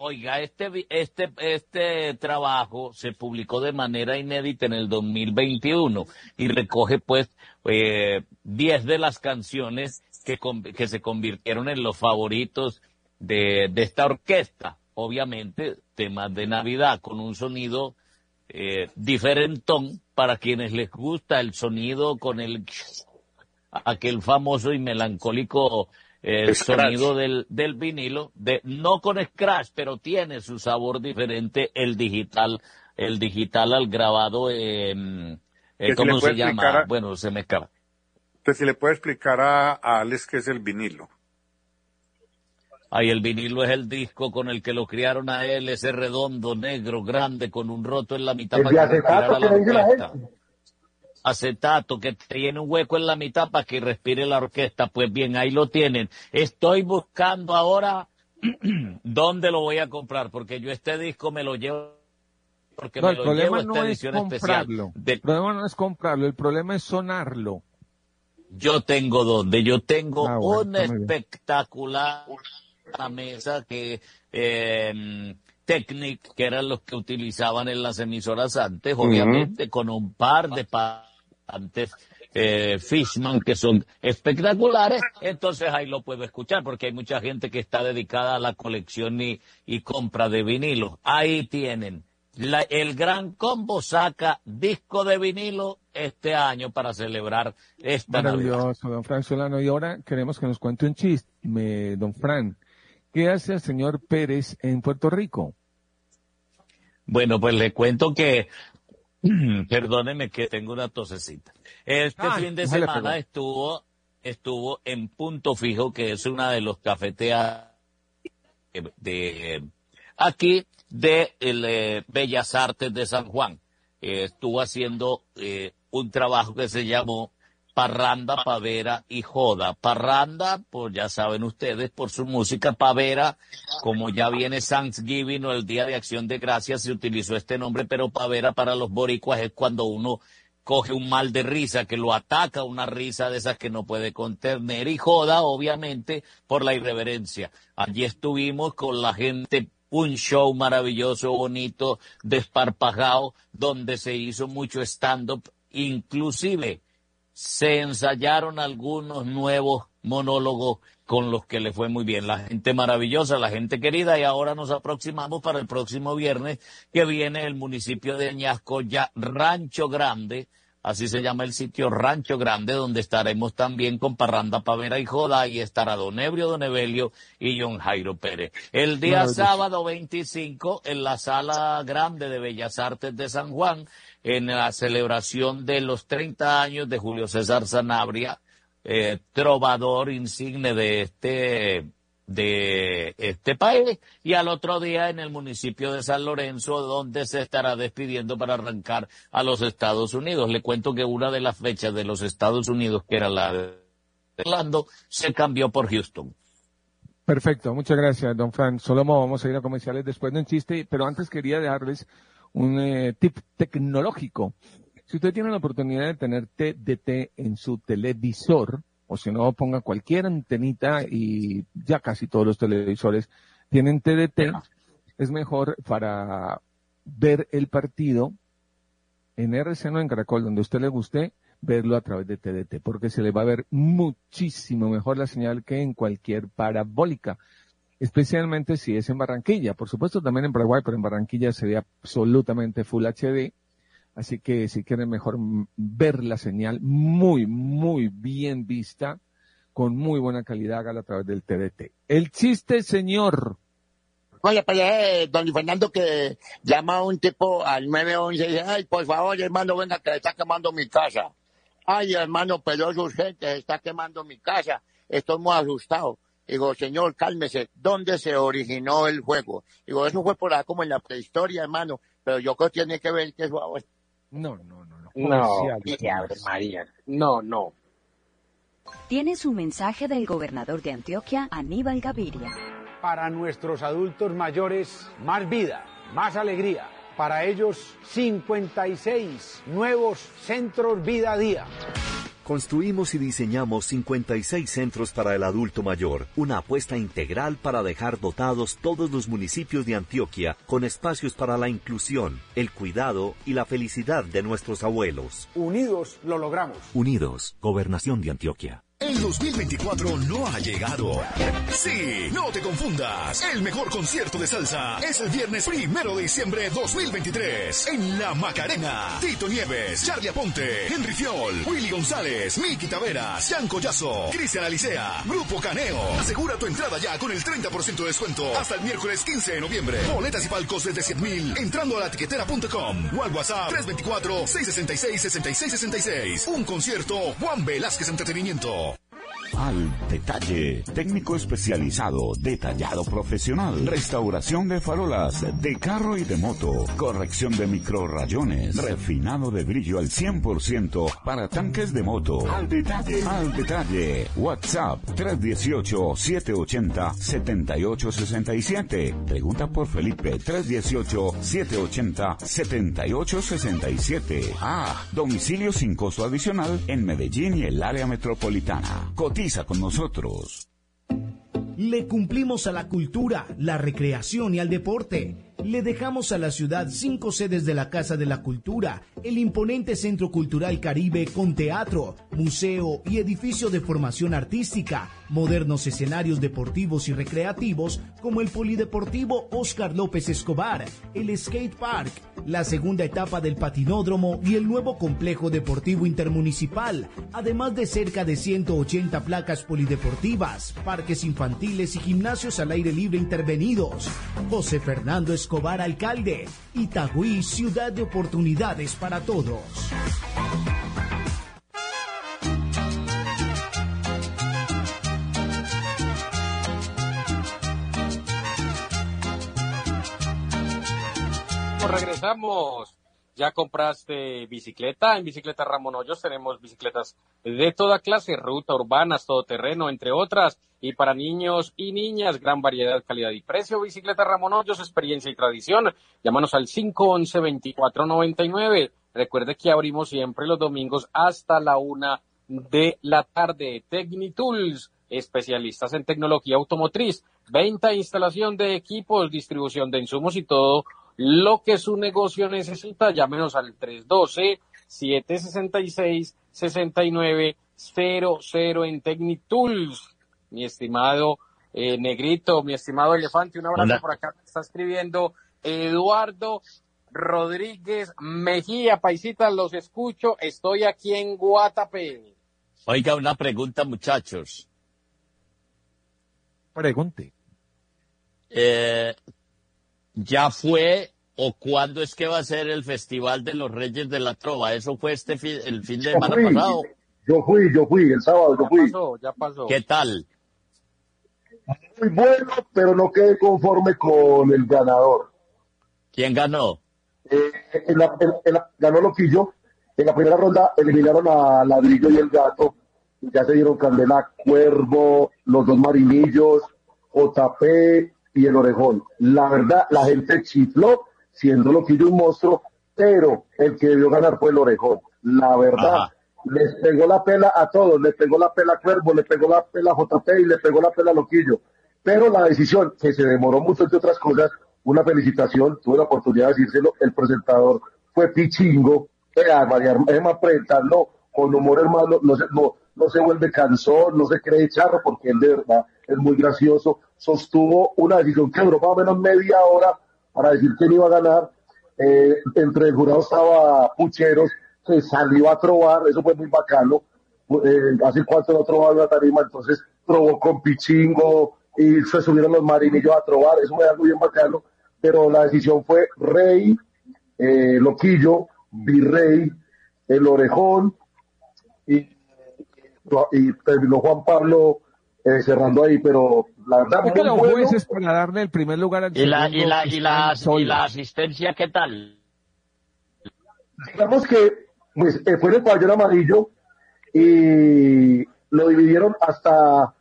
J: Oiga, este, este, este trabajo se publicó de manera inédita en el 2021 y recoge pues eh, 10 de las canciones que, que se convirtieron en los favoritos de, de esta orquesta. Obviamente, temas de Navidad con un sonido eh, diferentón para quienes les gusta el sonido con el aquel famoso y melancólico
H: Scratch.
J: sonido del, del vinilo, de, no con scratch, pero tiene su sabor diferente el digital, el digital al grabado, eh, eh,
H: Que si
J: ¿cómo se llama?
H: a-
J: Bueno, se me escapa.
H: Entonces, si le puede explicar a, a Alex qué es el vinilo.
J: Ahí el vinilo es el disco con el que lo criaron a él, ese redondo, negro, grande, con un roto en la mitad
G: El
J: para que
G: acetato que
J: la
G: la gente.
J: Acetato que tiene un hueco en la mitad para que respire la orquesta. Pues bien, ahí lo tienen. Estoy buscando ahora *clears throat* dónde lo voy a comprar, porque yo este disco me lo llevo, porque
E: No,
J: me
E: el
J: lo
E: problema
J: llevo
E: no
J: esta
E: es
J: edición especial.
E: comprarlo.
J: de-
E: El problema no es comprarlo, el problema es sonarlo.
J: yo tengo donde, yo tengo
E: Ah, bueno,
J: una espectacular mesa que eh, Technic, que eran los que utilizaban en las emisoras antes, obviamente, con un par de parlantes eh, Fishman que son espectaculares, entonces ahí lo puedo escuchar porque hay mucha gente que está dedicada a la colección y, y compra de vinilos. Ahí tienen la- el Gran Combo saca disco de vinilo este año para celebrar esta Navidad.
E: Maravilloso, don Fran Solano. Y ahora queremos que nos cuente un chiste, me- don Fran. ¿Qué hace el señor Pérez en Puerto Rico?
J: Bueno, pues le cuento que, *clears throat* perdóneme que tengo una tosecita. Este
E: Ay,
J: fin de semana estuvo, estuvo en Punto Fijo, que es una de los cafeteas de, de- aquí de el, eh, Bellas Artes de San Juan. Eh, estuvo haciendo eh, un trabajo que se llamó Parranda, Pavera y Joda. Parranda, pues ya saben ustedes, por su música. Pavera, como ya viene Thanksgiving o el Día de Acción de Gracias, se utilizó este nombre, pero Pavera para los boricuas es cuando uno coge un mal de risa, que lo ataca una risa de esas que no puede contener y joda, obviamente, por la irreverencia. Allí estuvimos con la gente, un show maravilloso, bonito, desparpajado, donde se hizo mucho stand-up, inclusive se ensayaron algunos nuevos monólogos con los que le fue muy bien. La gente maravillosa, la gente querida, y ahora nos aproximamos para el próximo viernes, que viene el municipio de Añasco, ya Rancho Grande, así se llama el sitio Rancho Grande, donde estaremos también con Parranda Pavera y Joda, y estará Don Ebrio, Don Evelio y John Jairo Pérez. El día sábado 25, en la Sala Grande de Bellas Artes de San Juan, en la celebración de los 30 años de Julio César Sanabria, eh, trovador insigne de este de este país y al otro día en el municipio de San Lorenzo donde se estará despidiendo para arrancar a los Estados Unidos. Le cuento que una de las fechas de los Estados Unidos que era la de Orlando se cambió por Houston.
E: Perfecto, muchas gracias, don Fran. Solomo, vamos a ir a comerciales después de un chiste, pero antes quería dejarles un eh, tip tecnológico. Si usted tiene la oportunidad de tener TDT en su televisor, o si no, ponga cualquier antenita y ya casi todos los televisores tienen TDT, es mejor para ver el partido en RCN o en Caracol, donde usted le guste, verlo a través de TDT, porque se le va a ver muchísimo mejor la señal que en cualquier parabólica, especialmente si es en Barranquilla. Por supuesto también en Paraguay, pero en Barranquilla se ve absolutamente Full HD. Así que si quieren mejor ver la señal muy, muy bien vista, con muy buena calidad, hágalo a través del TDT. El chiste, señor.
I: Oye, pues eh, don Fernando que llama a un tipo al 911 y dice, ay, por favor, hermano, venga que le está quemando mi casa. Ay, hermano, pero es urgente, está quemando mi casa. Estoy muy asustado. Digo, señor, cálmese. ¿Dónde se originó el juego? Digo, eso fue por ahí como en la prehistoria, hermano. Pero yo creo que tiene que ver que eso...
E: No, no, no, no.
F: No, Ave María. No, no.
M: Tienes un mensaje del gobernador de Antioquia, Aníbal Gaviria.
R: Para nuestros adultos mayores, más vida, más alegría. Para ellos, 56 nuevos centros vida a día.
S: Construimos y diseñamos 56 centros para el adulto mayor, una apuesta integral para dejar dotados todos los municipios de Antioquia con espacios para la inclusión, el cuidado y la felicidad de nuestros abuelos.
R: Unidos lo logramos.
S: Unidos, Gobernación de Antioquia.
T: El 2024 no ha llegado. Sí, no te confundas. El mejor concierto de salsa es el viernes primero de diciembre 2023 en La Macarena. Tito Nieves, Charlie Aponte, Henry Fiol, Willy González, Miki Taveras, Jan Collazo, Cristian Alicea, Grupo Caneo. Asegura tu entrada ya con el 30% de descuento hasta el miércoles 15 de noviembre. Boletas y palcos desde 100 mil entrando a la tiquetera.com o al WhatsApp 324-666-6666. Un concierto Juan Velázquez Entretenimiento.
U: Al detalle, técnico especializado, detallado profesional, restauración de farolas, de carro y de moto, corrección de microrrayones, refinado de brillo al 100% para tanques de moto. Al detalle, al detalle, WhatsApp 318-780-7867. Pregunta por Felipe 318-780-7867. Ah, domicilio sin costo adicional en Medellín y el área metropolitana. Cotiza con nosotros.
K: Le cumplimos a la cultura, la recreación y al deporte. Le dejamos a la ciudad cinco sedes de la Casa de la Cultura, el imponente Centro Cultural Caribe con teatro, museo y edificio de formación artística, modernos escenarios deportivos y recreativos como el Polideportivo Oscar López Escobar, el Skate Park, la segunda etapa del patinódromo y el nuevo complejo deportivo intermunicipal, además de cerca de 180 placas polideportivas, parques infantiles y gimnasios al aire libre intervenidos. José Fernando Escobar, alcalde. Itagüí, ciudad de oportunidades para todos.
F: regresamos. ¿Ya compraste bicicleta? En Bicicleta Ramón Hoyos tenemos bicicletas de toda clase, ruta, urbanas, todoterreno, entre otras. Y para niños y niñas, gran variedad, calidad y precio. Bicicleta Ramón Hoyos, experiencia y tradición. Llámanos al 511-2499. Recuerde que abrimos siempre los domingos hasta la una de la tarde. Tecnitools, especialistas en tecnología automotriz, venta e instalación de equipos, distribución de insumos y todo lo que su negocio necesita, llámenos al 312-766-6900 en Tecnitools. Mi estimado eh, Negrito, mi estimado Elefante, un abrazo por acá. Está escribiendo Eduardo Rodríguez Mejía. Paisita, los escucho. Estoy aquí en Guatapé.
J: Oiga, una pregunta, muchachos.
E: Pregunte.
J: Eh, ¿Ya fue o cuándo es que va a ser el Festival de los Reyes de la Trova? ¿Eso fue este fin, el fin de semana pasado?
G: Yo fui, yo fui, el sábado yo fui.
F: Ya pasó, ya pasó.
J: ¿Qué tal?
G: Muy bueno, pero no quedé conforme con el ganador.
J: ¿Quién ganó?
G: Eh, en la, en la- ganó Loquillo. En la primera ronda eliminaron a Ladrillo y el Gato. Ya se dieron Candela, Cuervo, los dos Marinillos, JP y el Orejón. La verdad, la gente chifló, siendo Loquillo un monstruo, pero el que debió ganar fue el Orejón. La verdad,
J: Ajá.
G: les pegó la pela a todos, le pegó la pela a Cuervo, le pegó la pela a JP y le pegó la pela a Loquillo. Pero la decisión, que se demoró mucho entre otras cosas, una felicitación, tuve la oportunidad de decírselo, el presentador fue Pichingo, eh, María Emma Prenta, no, con humor hermano, no se, no, no se vuelve cansón, no se cree charro, porque él de verdad es muy gracioso, sostuvo una decisión que duró más o menos media hora para decir quién iba a ganar, eh, entre el jurado estaba Pucheros, que salió a trobar, eso fue muy bacano, eh, hace cuánto no trovaba una tarima, entonces probó con Pichingo y se subieron los marinillos a trobar, eso fue algo bien bacano, pero la decisión fue Rey, eh, Loquillo, Virrey, El Orejón y, y terminó Juan Pablo eh, cerrando ahí, pero la verdad
E: Es que los
G: bueno.
E: jueces para darle el primer lugar al
J: ¿Y la, y la, y la, y la asistencia qué tal?
G: digamos que pues, eh, fue en el pabellón amarillo y lo dividieron hasta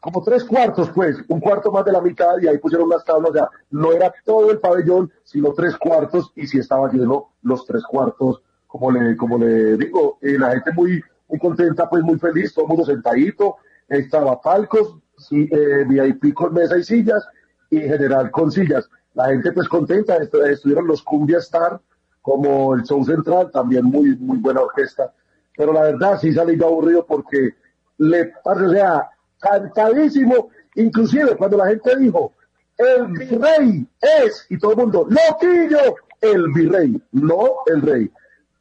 G: como tres cuartos, pues, un cuarto más de la mitad y ahí pusieron unas tablas, o sea, no era todo el pabellón, sino tres cuartos y si estaba lleno los tres cuartos, como le, como le digo, eh, la gente muy, muy contenta, pues muy feliz, todo el mundo sentadito, estaba palcos, eh, VIP con mesa y sillas y general con sillas. La gente pues contenta, est- estuvieron los Cumbia Star como el show central, también muy, muy buena orquesta, pero la verdad sí salí aburrido porque le parce, o sea, cantadísimo, inclusive cuando la gente dijo, el virrey es, y todo el mundo, loquillo, el virrey, no el rey.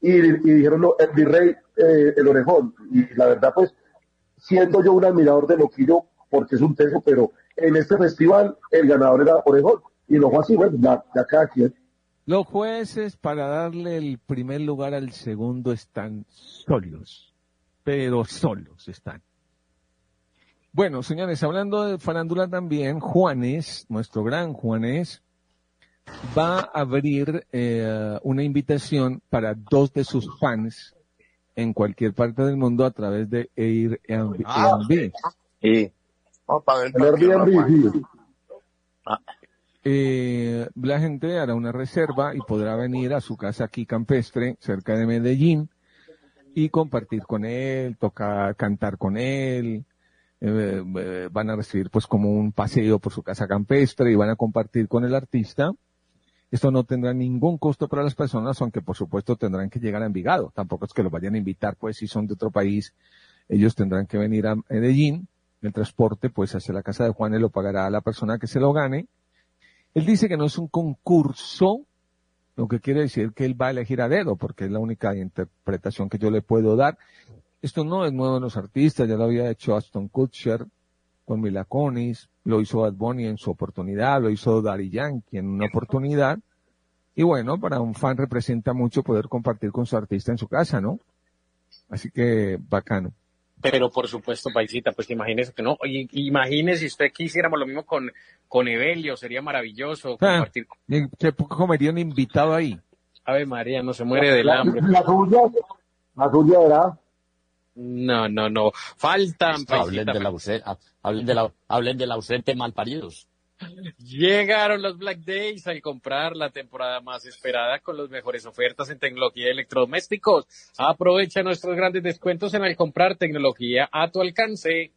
G: Y, y dijeron, no, el virrey, eh, el orejón. Y la verdad, pues, siendo yo un admirador de Loquillo, porque es un teso, pero en este festival el ganador era Orejón. Y no fue así, bueno, ya, ya cada quien.
E: Los jueces para darle el primer lugar al segundo están solos, pero solos están. Bueno, señores, hablando de farándula también, Juanes, nuestro gran Juanes, va a abrir eh, una invitación para dos de sus fans en cualquier parte del mundo a través de Airbnb.
I: Ah. Sí. Para
G: El Airbnb, sí.
E: Eh, la gente hará una reserva y podrá venir a su casa aquí campestre, cerca de Medellín, y compartir con él, tocar, cantar con él. eh, eh, van a recibir pues como un paseo por su casa campestre y van a compartir con el artista. Esto no tendrá ningún costo para las personas, aunque por supuesto tendrán que llegar a Envigado. Tampoco es que los vayan a invitar, pues si son de otro país, ellos tendrán que venir a Medellín. El transporte, pues hacia la casa de Juan, él lo pagará a la persona que se lo gane. Él dice que no es un concurso, lo que quiere decir que él va a elegir a dedo, porque es la única interpretación que yo le puedo dar. Esto no es nuevo en los artistas, ya lo había hecho Aston Kutcher con Mila lo hizo Bad Bunny en su oportunidad, lo hizo Daddy Yankee en una oportunidad. Y bueno, para un fan representa mucho poder compartir con su artista en su casa, ¿no? Así que bacano.
F: Pero por supuesto, Paisita, pues imagínese que no. Imagínese si usted quisiéramos lo mismo con, con Evelio, sería maravilloso
E: Ah,
F: compartir.
E: ¿Qué comería un invitado ahí?
F: Ave María, no se muere del hambre.
G: La suya, la suya era.
F: No, no, no. Faltan,
J: Hablen
F: Paisita.
J: ausente, hablen, de la, hablen del ausente malparidos.
F: Llegaron los Black Days al comprar la temporada más esperada con las mejores ofertas en tecnología y electrodomésticos. Aprovecha nuestros grandes descuentos en al comprar tecnología a tu alcance.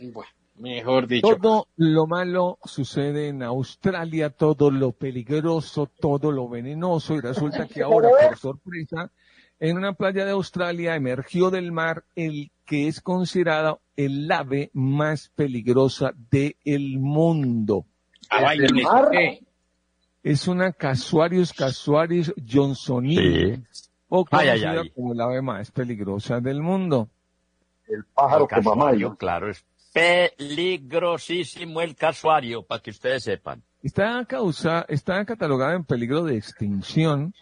F: Bueno, mejor dicho.
E: Todo lo malo sucede en Australia, todo lo peligroso, todo lo venenoso, y resulta que ahora, por sorpresa, en una playa de Australia emergió del mar el que es considerado el ave más peligrosa del mundo.
F: Ah, vaya,
E: ¿Del
F: ¿eso
E: mar? Es una Casuarius casuarius johnsonii, o
J: Ay, ay,
E: conocida
J: ay.
E: como el ave más peligrosa del mundo.
G: El pájaro mamá.
J: Casuario, claro, es peligrosísimo el casuario, para que ustedes sepan.
E: Está causa, está catalogada en peligro de extinción.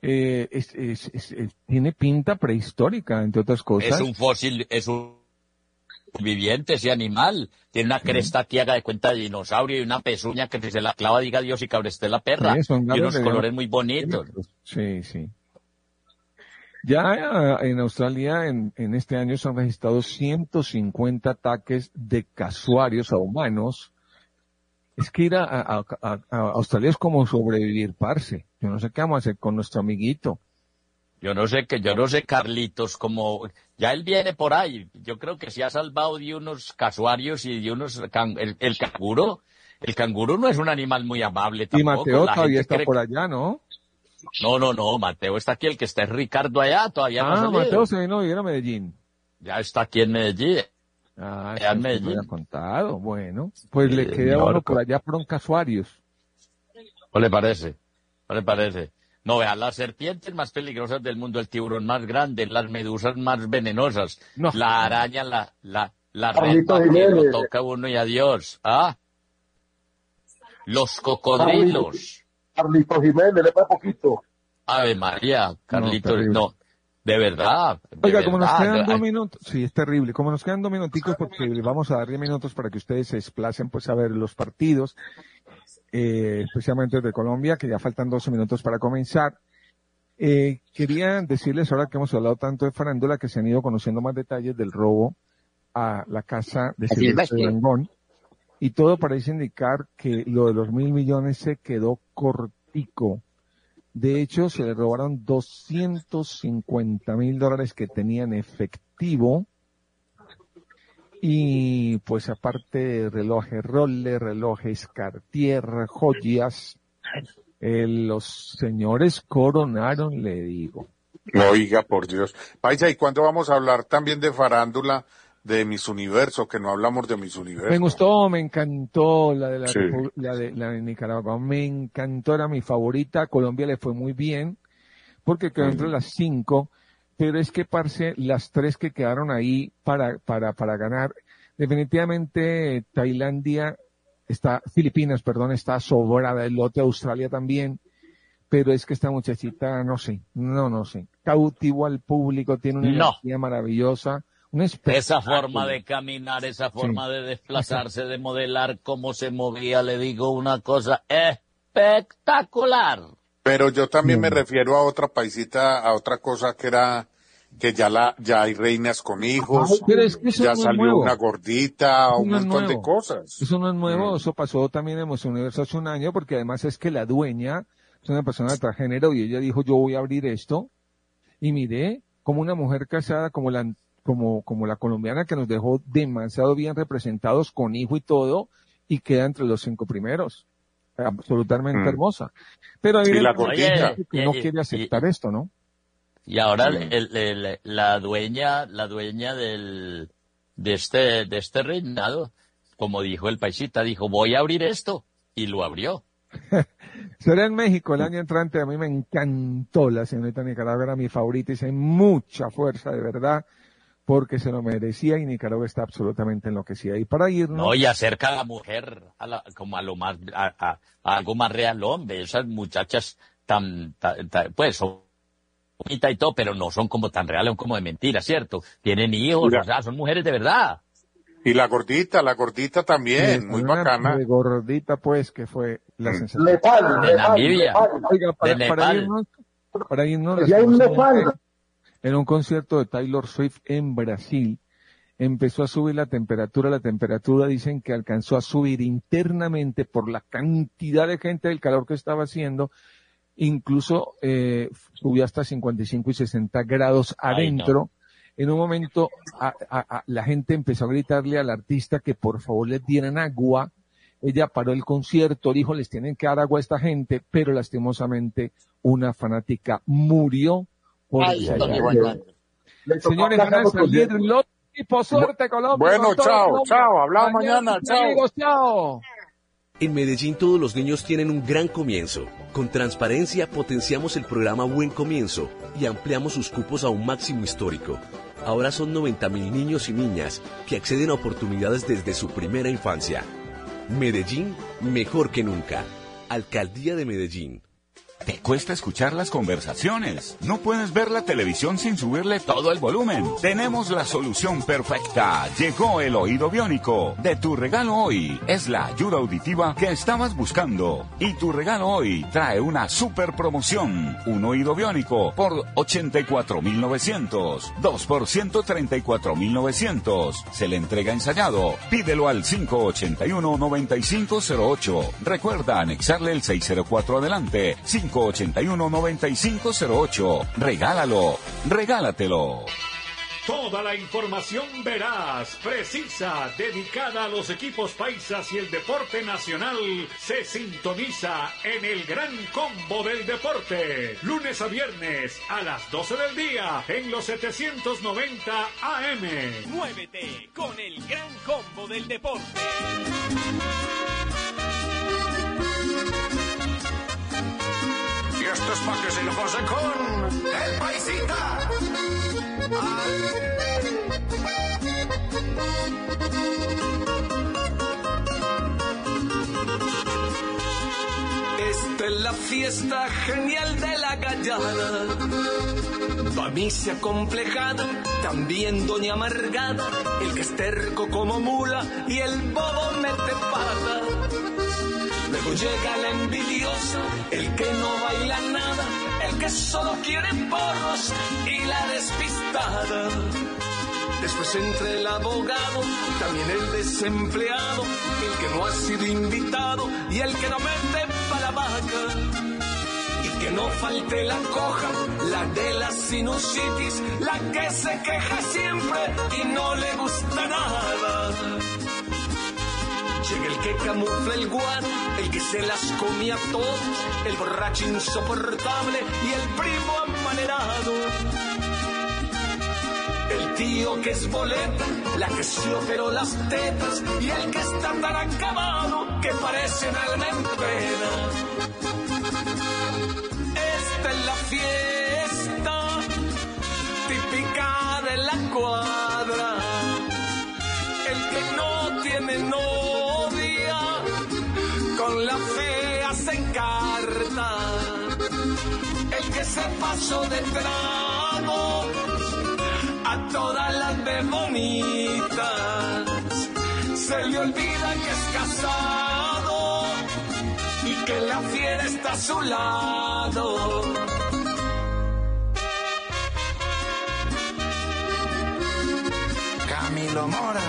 E: Eh, es- es- es- es- tiene pinta prehistórica, entre otras cosas.
J: Es un fósil, es un viviente ese animal. Tiene una cresta que haga de cuenta de dinosaurio y una pezuña que se la clava diga Dios y cabresté la perra.
E: Sí, son
J: y unos colores muy bonitos.
E: Sí, sí. Ya eh, en Australia en, en este año se han registrado 150 ataques de casuarios a humanos. Es que ir a, a- a- a Australia es como sobrevivir, parce. Yo no sé qué vamos a hacer con nuestro amiguito.
J: Yo no sé que, yo no sé Carlitos como, ya él viene por ahí. Yo creo que se ha salvado de unos casuarios y de unos, can- el, el canguro. El canguro no es un animal muy amable
E: Y
J: tampoco.
E: Mateo
J: La
E: todavía está
J: cree
E: por allá, ¿no?
J: No, no, no, Mateo está aquí, el que está es Ricardo allá, todavía no ha
E: Ah. Mateo se vino a vivir a Medellín.
J: Ya está aquí en Medellín.
E: Ah,
J: en
E: sí, me
J: Medellín.
E: había contado. Bueno, pues le queda a uno por allá por un casuarios.
J: ¿No le parece? ¿No le parece? No, vean, las serpientes más peligrosas del mundo, el tiburón más grande, las medusas más venenosas,
E: No.
J: la araña, la, la, la repa que lo
G: Jiménez.
J: toca uno y adiós. ¿Ah? Los cocodrilos.
G: Carlito Jiménez, le da poquito.
J: Ave María, Carlitos, no. De verdad. de
E: Oiga, como nos quedan dos minutos, sí, es terrible. Como nos quedan dos minuticos, porque le vamos a dar diez minutos para que ustedes se desplacen, pues, a ver los partidos, eh, especialmente de Colombia, que ya faltan 12 minutos para comenzar. Eh, quería decirles ahora que hemos hablado tanto de farándula que se han ido conociendo más detalles del robo a la casa de Silvestre. Y todo parece indicar que lo de los mil millones se quedó cortico. De hecho, se le robaron 250 mil dólares que tenía en efectivo. Y pues aparte de relojes Rolex, relojes Cartier, joyas, eh, los señores coronaron, le digo.
H: Oiga, por Dios. Paisa, ¿y cuándo vamos a hablar también de farándula de Miss Universo? Que no hablamos de Miss Universo.
E: Me gustó, me encantó la de la,
H: Sí.
E: La de la de Nicaragua, me encantó, era mi favorita. Colombia le fue muy bien porque quedó entre las cinco, pero es que parce, las tres que quedaron ahí para para para ganar, definitivamente Tailandia está, Filipinas, perdón, está sobrada, el lote Australia también. Pero es que esta muchachita, no sé, no, no sé, cautivo al público, tiene una
J: No.
E: energía maravillosa, un
J: Esa forma de caminar, esa forma de desplazarse, de modelar, cómo se movía, le digo una cosa espectacular.
H: Pero yo también me refiero a otra paisita, a otra cosa que era que ya la ya hay reinas con hijos,
E: es que
H: ya
E: no
H: salió
E: nuevo.
H: una gordita,
E: Eso
H: un
E: no
H: montón de cosas.
E: Eso no es nuevo,
H: Mm.
E: eso pasó también en Miss Universo hace un año, porque además es que la dueña es una persona de transgénero y ella dijo, yo voy a abrir esto. Y miré, como una mujer casada, como la, como, como la colombiana que nos dejó demasiado bien representados con hijo y todo y queda entre los cinco primeros. Absolutamente
H: Mm.
E: hermosa. Pero hay
H: Y la
E: que no quiere
J: y-
E: aceptar esto, ¿no?
J: Y ahora
H: Sí.
J: el- el- la dueña, la dueña del, de este, de este reinado, como dijo el paisita, dijo, voy a abrir esto. Y lo abrió. *laughs*
E: Será en México el año entrante. A mí me encantó la señorita Nicaragua, era mi favorita. Hice mucha fuerza, de verdad, porque se lo merecía y Nicaragua está absolutamente enloquecida. Y para irnos,
J: No, y acerca a la mujer a la- como a lo más, a, a- a algo más real, hombre. Esas muchachas tan, tan- tan- pues son bonitas y todo, pero no son como tan reales, son como de mentira, ¿cierto? Tienen hijos,
H: Mira.
J: o sea, son mujeres de verdad.
H: Y la gordita, la gordita también, muy bacana.
E: de gordita, pues, que fue la sensación.
G: Nepal,
J: De
G: Nepal,
J: Namibia.
G: Nepal.
E: Oiga, para,
J: de
E: para
J: Nepal.
E: irnos, para irnos,
G: Ya hay un Nepal.
E: En un concierto de Taylor Swift en Brasil, empezó a subir la temperatura. La temperatura dicen que alcanzó a subir internamente por la cantidad de gente del calor que estaba haciendo. Incluso eh, subió hasta 55 y 60 grados
J: Ay,
E: adentro. En un momento a- a- a- la gente empezó a gritarle al artista que por favor les dieran agua. Ella paró el concierto, dijo les tienen que dar agua a esta gente, pero lastimosamente una fanática murió
I: Ay,
E: Señores. Suerte, Colombia.
H: Bueno, chao,
E: Colombia.
H: chao, hablamos mañana, chao.
P: En Medellín todos los niños tienen un gran comienzo. Con transparencia potenciamos el programa Buen Comienzo y ampliamos sus cupos a un máximo histórico. Ahora son 90.000 niños y niñas que acceden a oportunidades desde su primera infancia. Medellín, mejor que nunca. Alcaldía de Medellín.
U: ¿Te cuesta escuchar las conversaciones? ¿No puedes ver la televisión sin subirle todo el volumen? Tenemos la solución perfecta. Llegó el oído biónico. De tu regalo hoy es la ayuda auditiva que estabas buscando. Y tu regalo hoy trae una super promoción. Un oído biónico por 84,900. Dos por 134,900. Se le entrega ensayado. Pídelo al 581-9508. Recuerda anexarle el 604 adelante. 581-9508. Regálalo. Regálatelo.
V: Toda la información veraz, precisa, dedicada a los equipos paisas y el deporte nacional se sintoniza en el gran combo del deporte. Lunes a viernes a las 12 del día en los 790 AM.
D: Muévete con el gran combo del deporte.
T: Esto es para que se lo goce con el paisita.
D: Esta es la fiesta genial de la gallada. Misia complejada, también doña amargada, el que es terco como mula y el bobo mete pata. Luego llega la envidiosa, el que no baila nada, el que solo quiere porros y la despistada. Después entra el abogado, también el desempleado, el que no ha sido invitado y el que no mete pa' la vaca. Y que no falte la coja, la de la sinusitis, la que se queja siempre y no le gusta nada. El que camufla el guano, el que se las comía todas, el borracho insoportable y el primo amanerado. El tío que es boleta, la que se operó las tetas y el que está tan acabado que parece un El que se pasó de trago a todas las de bonitas. Se le olvida que es casado y que la fiera está a su lado.
T: Camilo Mora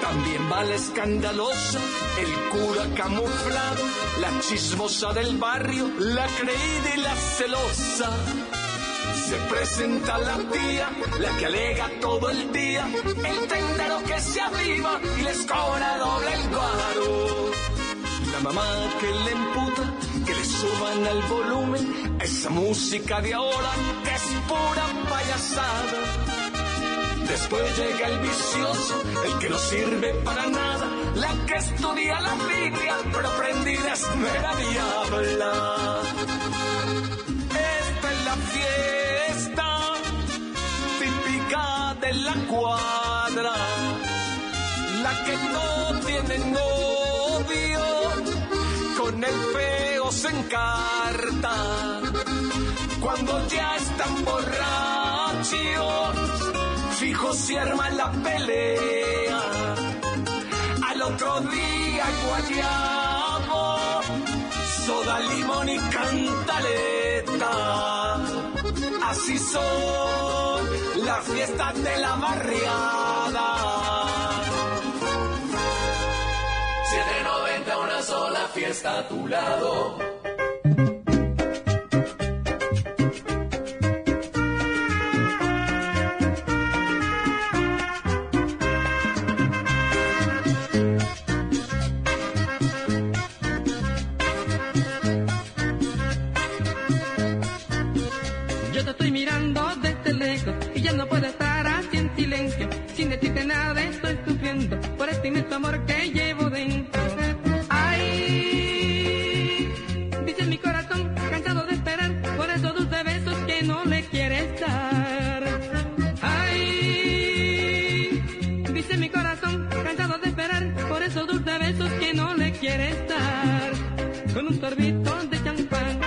D: También va la escandalosa, el cura camuflado, la chismosa del barrio, la creída y la celosa. Se presenta la tía, la que alega todo el día, el tendero que se aviva y les cobra doble el guaro. La mamá que le emputa, suban al volumen a esa música de ahora que es pura payasada. Después llega el vicioso, el que no sirve para nada, la que estudia la Biblia, pero prendida es mera diabla. Se encarta. Cuando ya están borrachos, fijo se arma la pelea. Al otro día guayabo, soda, limón y cantaleta. Así son las fiestas de la barriada. 790 una sola fiesta a tu lado.
W: Nada estoy sufriendo por este inmenso amor que llevo dentro. Ay, dice mi corazón cansado de esperar por esos dulces besos que no le quieres dar. Ay, dice mi corazón cansado de esperar por esos dulces besos que no le quieres dar. Con un sorbito de champán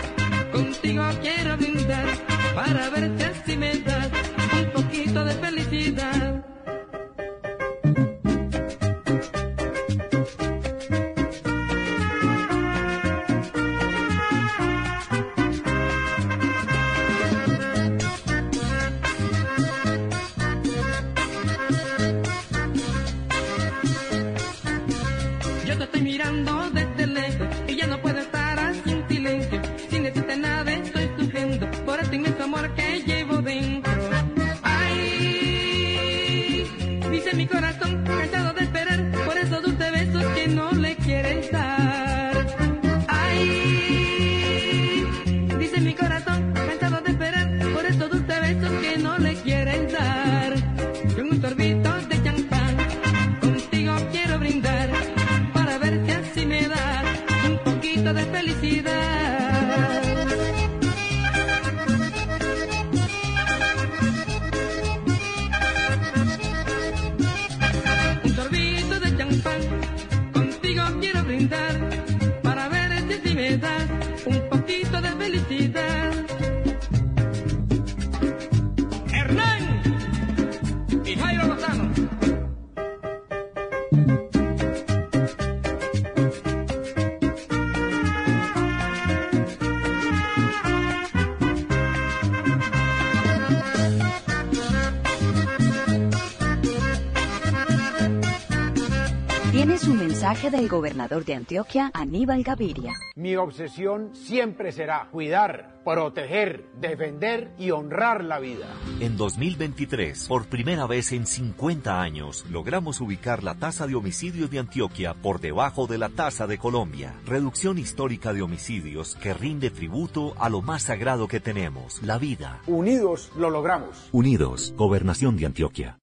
W: contigo quiero brindar para verte así me das un poquito de felicidad.
M: Mensaje del gobernador de Antioquia, Aníbal Gaviria.
R: Mi obsesión siempre será cuidar, proteger, defender y honrar la vida.
S: En 2023, por primera vez en 50 años, logramos ubicar la tasa de homicidios de Antioquia por debajo de la tasa de Colombia. Reducción histórica de homicidios que rinde tributo a lo más sagrado que tenemos, la vida.
R: Unidos lo logramos.
S: Unidos, Gobernación de Antioquia.